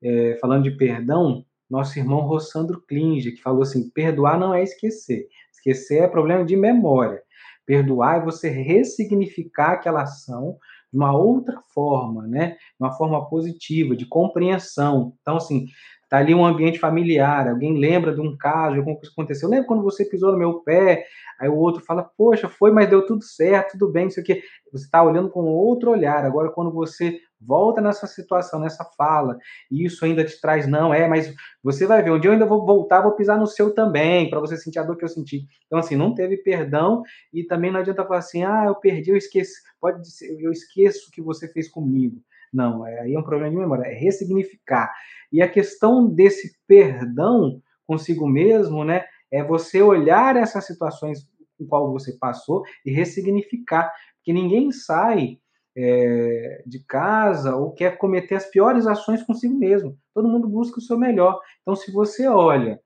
é, falando de perdão, nosso irmão Rossandro Klinge, que falou assim: perdoar não é esquecer. Esquecer é problema de memória. Perdoar é você ressignificar aquela ação de uma outra forma, né? Uma forma positiva, de compreensão. Então, assim, tá ali um ambiente familiar, alguém lembra de um caso, alguma coisa que aconteceu. Lembra quando você pisou no meu pé? Aí o outro fala, poxa, foi, mas deu tudo certo, tudo bem, isso aqui. Você está olhando com outro olhar. Agora, quando você volta nessa situação, nessa fala, e isso ainda te traz, não, é, mas você vai ver, um dia eu ainda vou voltar, vou pisar no seu também, para você sentir a dor que eu senti. Então, assim, não teve perdão, e também não adianta falar assim, ah, eu perdi, eu esqueci, pode ser, eu esqueço o que você fez comigo. Não, é, aí é um problema de memória, é ressignificar. E a questão desse perdão consigo mesmo, né, é você olhar essas situações com qual você passou e ressignificar, porque ninguém sai é, de casa ou quer cometer as piores ações consigo mesmo. Todo mundo busca o seu melhor. Então, se você olha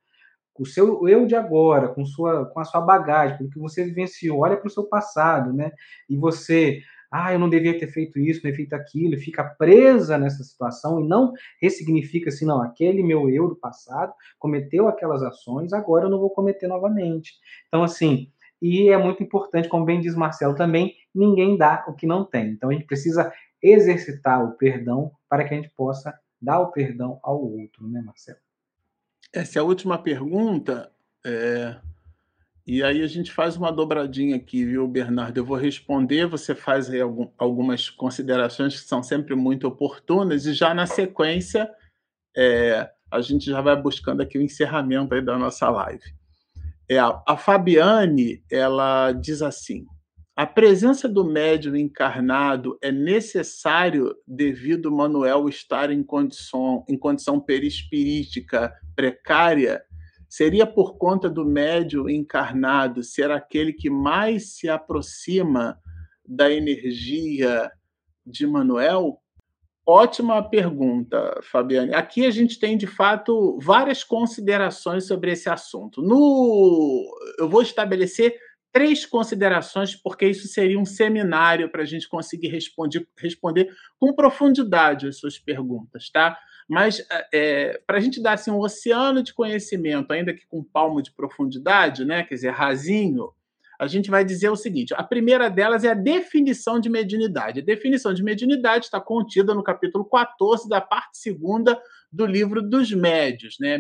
o seu eu de agora, com, sua, com a sua bagagem, o que você vivenciou, olha para o seu passado, né? E você, ah, eu não devia ter feito isso, não devia ter feito aquilo, e fica presa nessa situação e não ressignifica assim, não, aquele meu eu do passado cometeu aquelas ações, agora eu não vou cometer novamente. Então, assim, e é muito importante, como bem diz Marcelo também, ninguém dá o que não tem. Então a gente precisa exercitar o perdão para que a gente possa dar o perdão ao outro, né, Marcelo? Essa é a última pergunta. É... E aí a gente faz uma dobradinha aqui, viu, Bernardo? Eu vou responder, você faz aí algum, algumas considerações que são sempre muito oportunas, e já na sequência é, a gente já vai buscando aqui o encerramento aí da nossa live. É, a Fabiane, ela diz assim: a presença do médium encarnado é necessário devido Manuel estar em condição, em condição perispirítica precária? Seria por conta do médium encarnado ser aquele que mais se aproxima da energia de Manuel? Ótima pergunta, Fabiane. Aqui a gente tem, de fato, várias considerações sobre esse assunto. No... Eu vou estabelecer três considerações, porque isso seria um seminário para a gente conseguir responder, responder com profundidade as suas perguntas, tá? Mas é, para a gente dar assim, um oceano de conhecimento, ainda que com palmo de profundidade, né? quer dizer, rasinho, a gente vai dizer o seguinte: a primeira delas é a definição de mediunidade. A definição de mediunidade está contida no capítulo 14 da parte segunda do livro dos médios. Né?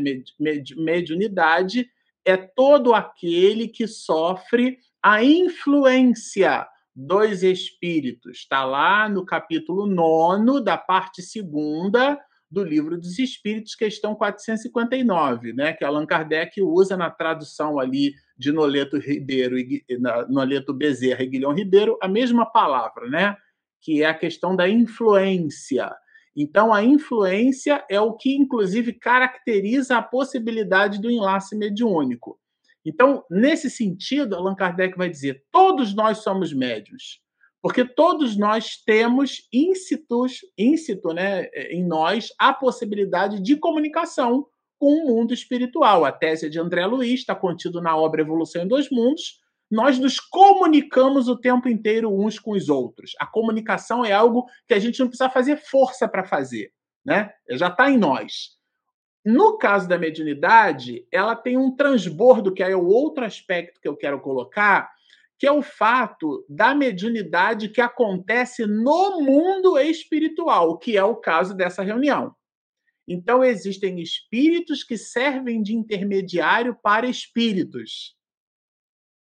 Mediunidade é todo aquele que sofre a influência dos espíritos. Está lá no capítulo 9 da parte segunda do Livro dos Espíritos, questão 459, né, que Allan Kardec usa na tradução ali de Noleto Ribeiro e Noleto Bezerra e Guilhom Ribeiro a mesma palavra, né, que é a questão da influência. Então, a influência é o que, inclusive, caracteriza a possibilidade do enlace mediúnico. Então, nesse sentido, Allan Kardec vai dizer: todos nós somos médios. Porque todos nós temos íncitos, íncito né, em nós a possibilidade de comunicação com o mundo espiritual. A tese de André Luiz está contido na obra Evolução em Dois Mundos. Nós nos comunicamos o tempo inteiro uns com os outros. A comunicação é algo que a gente não precisa fazer força para fazer, né? Já está em nós. No caso da mediunidade, ela tem um transbordo, que é o outro aspecto que eu quero colocar, que é o fato da mediunidade que acontece no mundo espiritual, que é o caso dessa reunião. Então, existem espíritos que servem de intermediário para espíritos.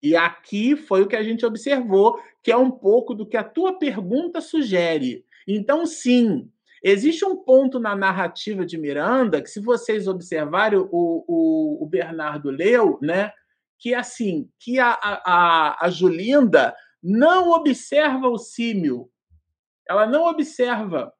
E aqui foi o que a gente observou, que é um pouco do que a tua pergunta sugere. Então, sim, existe um ponto na narrativa de Miranda que, se vocês observarem, o, o, o Bernardo leu, né? que assim, que a, a, a Julinda não observa o símil. Ela não observa.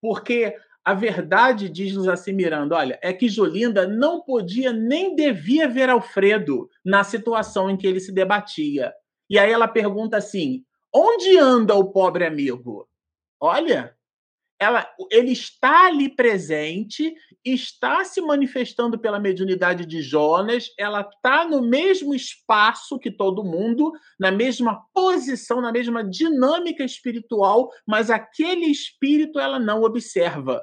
Porque a verdade, diz-nos assim Miranda, olha, é que Jolinda não podia nem devia ver Alfredo na situação em que ele se debatia. E aí ela pergunta assim: onde anda o pobre amigo? Olha, ela, ele está ali presente, está se manifestando pela mediunidade de Jonas, ela está no mesmo espaço que todo mundo, na mesma posição, na mesma dinâmica espiritual, mas aquele espírito ela não observa.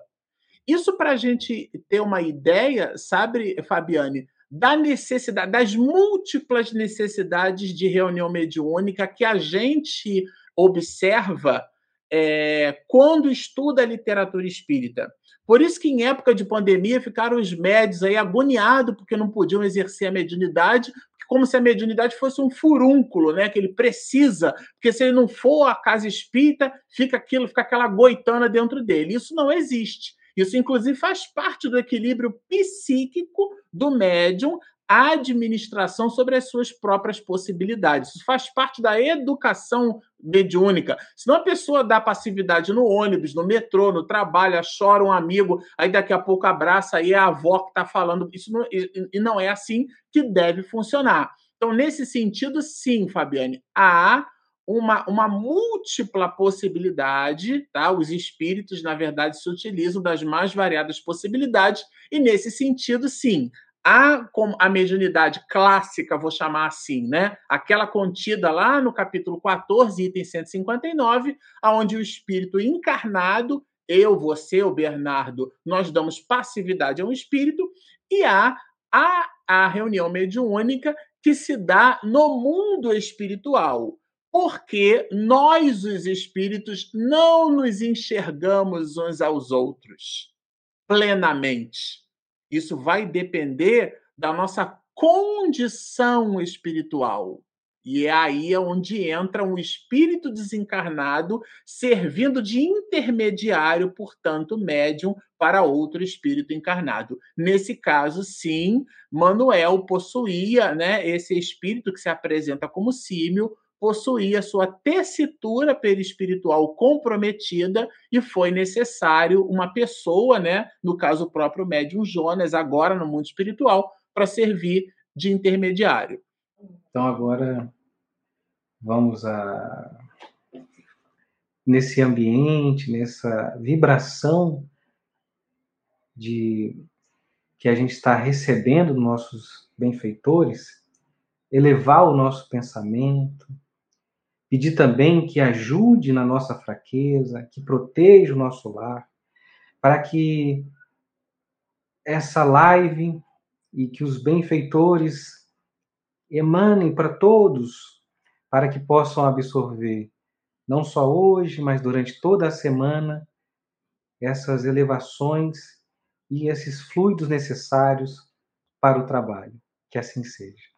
Isso para a gente ter uma ideia, sabe, Fabiane, da necessidade, das múltiplas necessidades de reunião mediúnica que a gente observa é, quando estuda a literatura espírita. Por isso que em época de pandemia ficaram os médios aí agoniados porque não podiam exercer a mediunidade, como se a mediunidade fosse um furúnculo, né? Que ele precisa, porque se ele não for à casa espírita, fica aquilo, fica aquela goitana dentro dele. Isso não existe. Isso, inclusive, faz parte do equilíbrio psíquico do médium administração sobre as suas próprias possibilidades. Isso faz parte da educação mediúnica. Se uma pessoa dá passividade no ônibus, no metrô, no trabalho, chora um amigo, aí daqui a pouco abraça, aí é a avó que está falando. Isso não, e não é assim que deve funcionar. Então, nesse sentido, sim, Fabiane, há uma, uma múltipla possibilidade, tá? Os espíritos, na verdade, se utilizam das mais variadas possibilidades, e nesse sentido, sim, a, a mediunidade clássica, vou chamar assim, né? Aquela contida lá no capítulo 14, item 159, aonde o espírito encarnado, eu, você, o Bernardo, nós damos passividade a um espírito, e há a, a reunião mediúnica que se dá no mundo espiritual. Porque nós, os espíritos, não nos enxergamos uns aos outros plenamente isso vai depender da nossa condição espiritual. E é aí onde entra um espírito desencarnado servindo de intermediário, portanto, médium para outro espírito encarnado. Nesse caso, sim, Manuel possuía, né, esse espírito que se apresenta como símio, possuía sua tessitura perispiritual comprometida e foi necessário uma pessoa, né, no caso o próprio médium Jonas, agora no mundo espiritual, para servir de intermediário. Então agora vamos a nesse ambiente, nessa vibração de que a gente está recebendo nossos benfeitores, elevar o nosso pensamento, Pedir também que ajude na nossa fraqueza, que proteja o nosso lar, para que essa live e que os benfeitores emanem para todos, para que possam absorver, não só hoje, mas durante toda a semana, essas elevações e esses fluidos necessários para o trabalho. Que assim seja.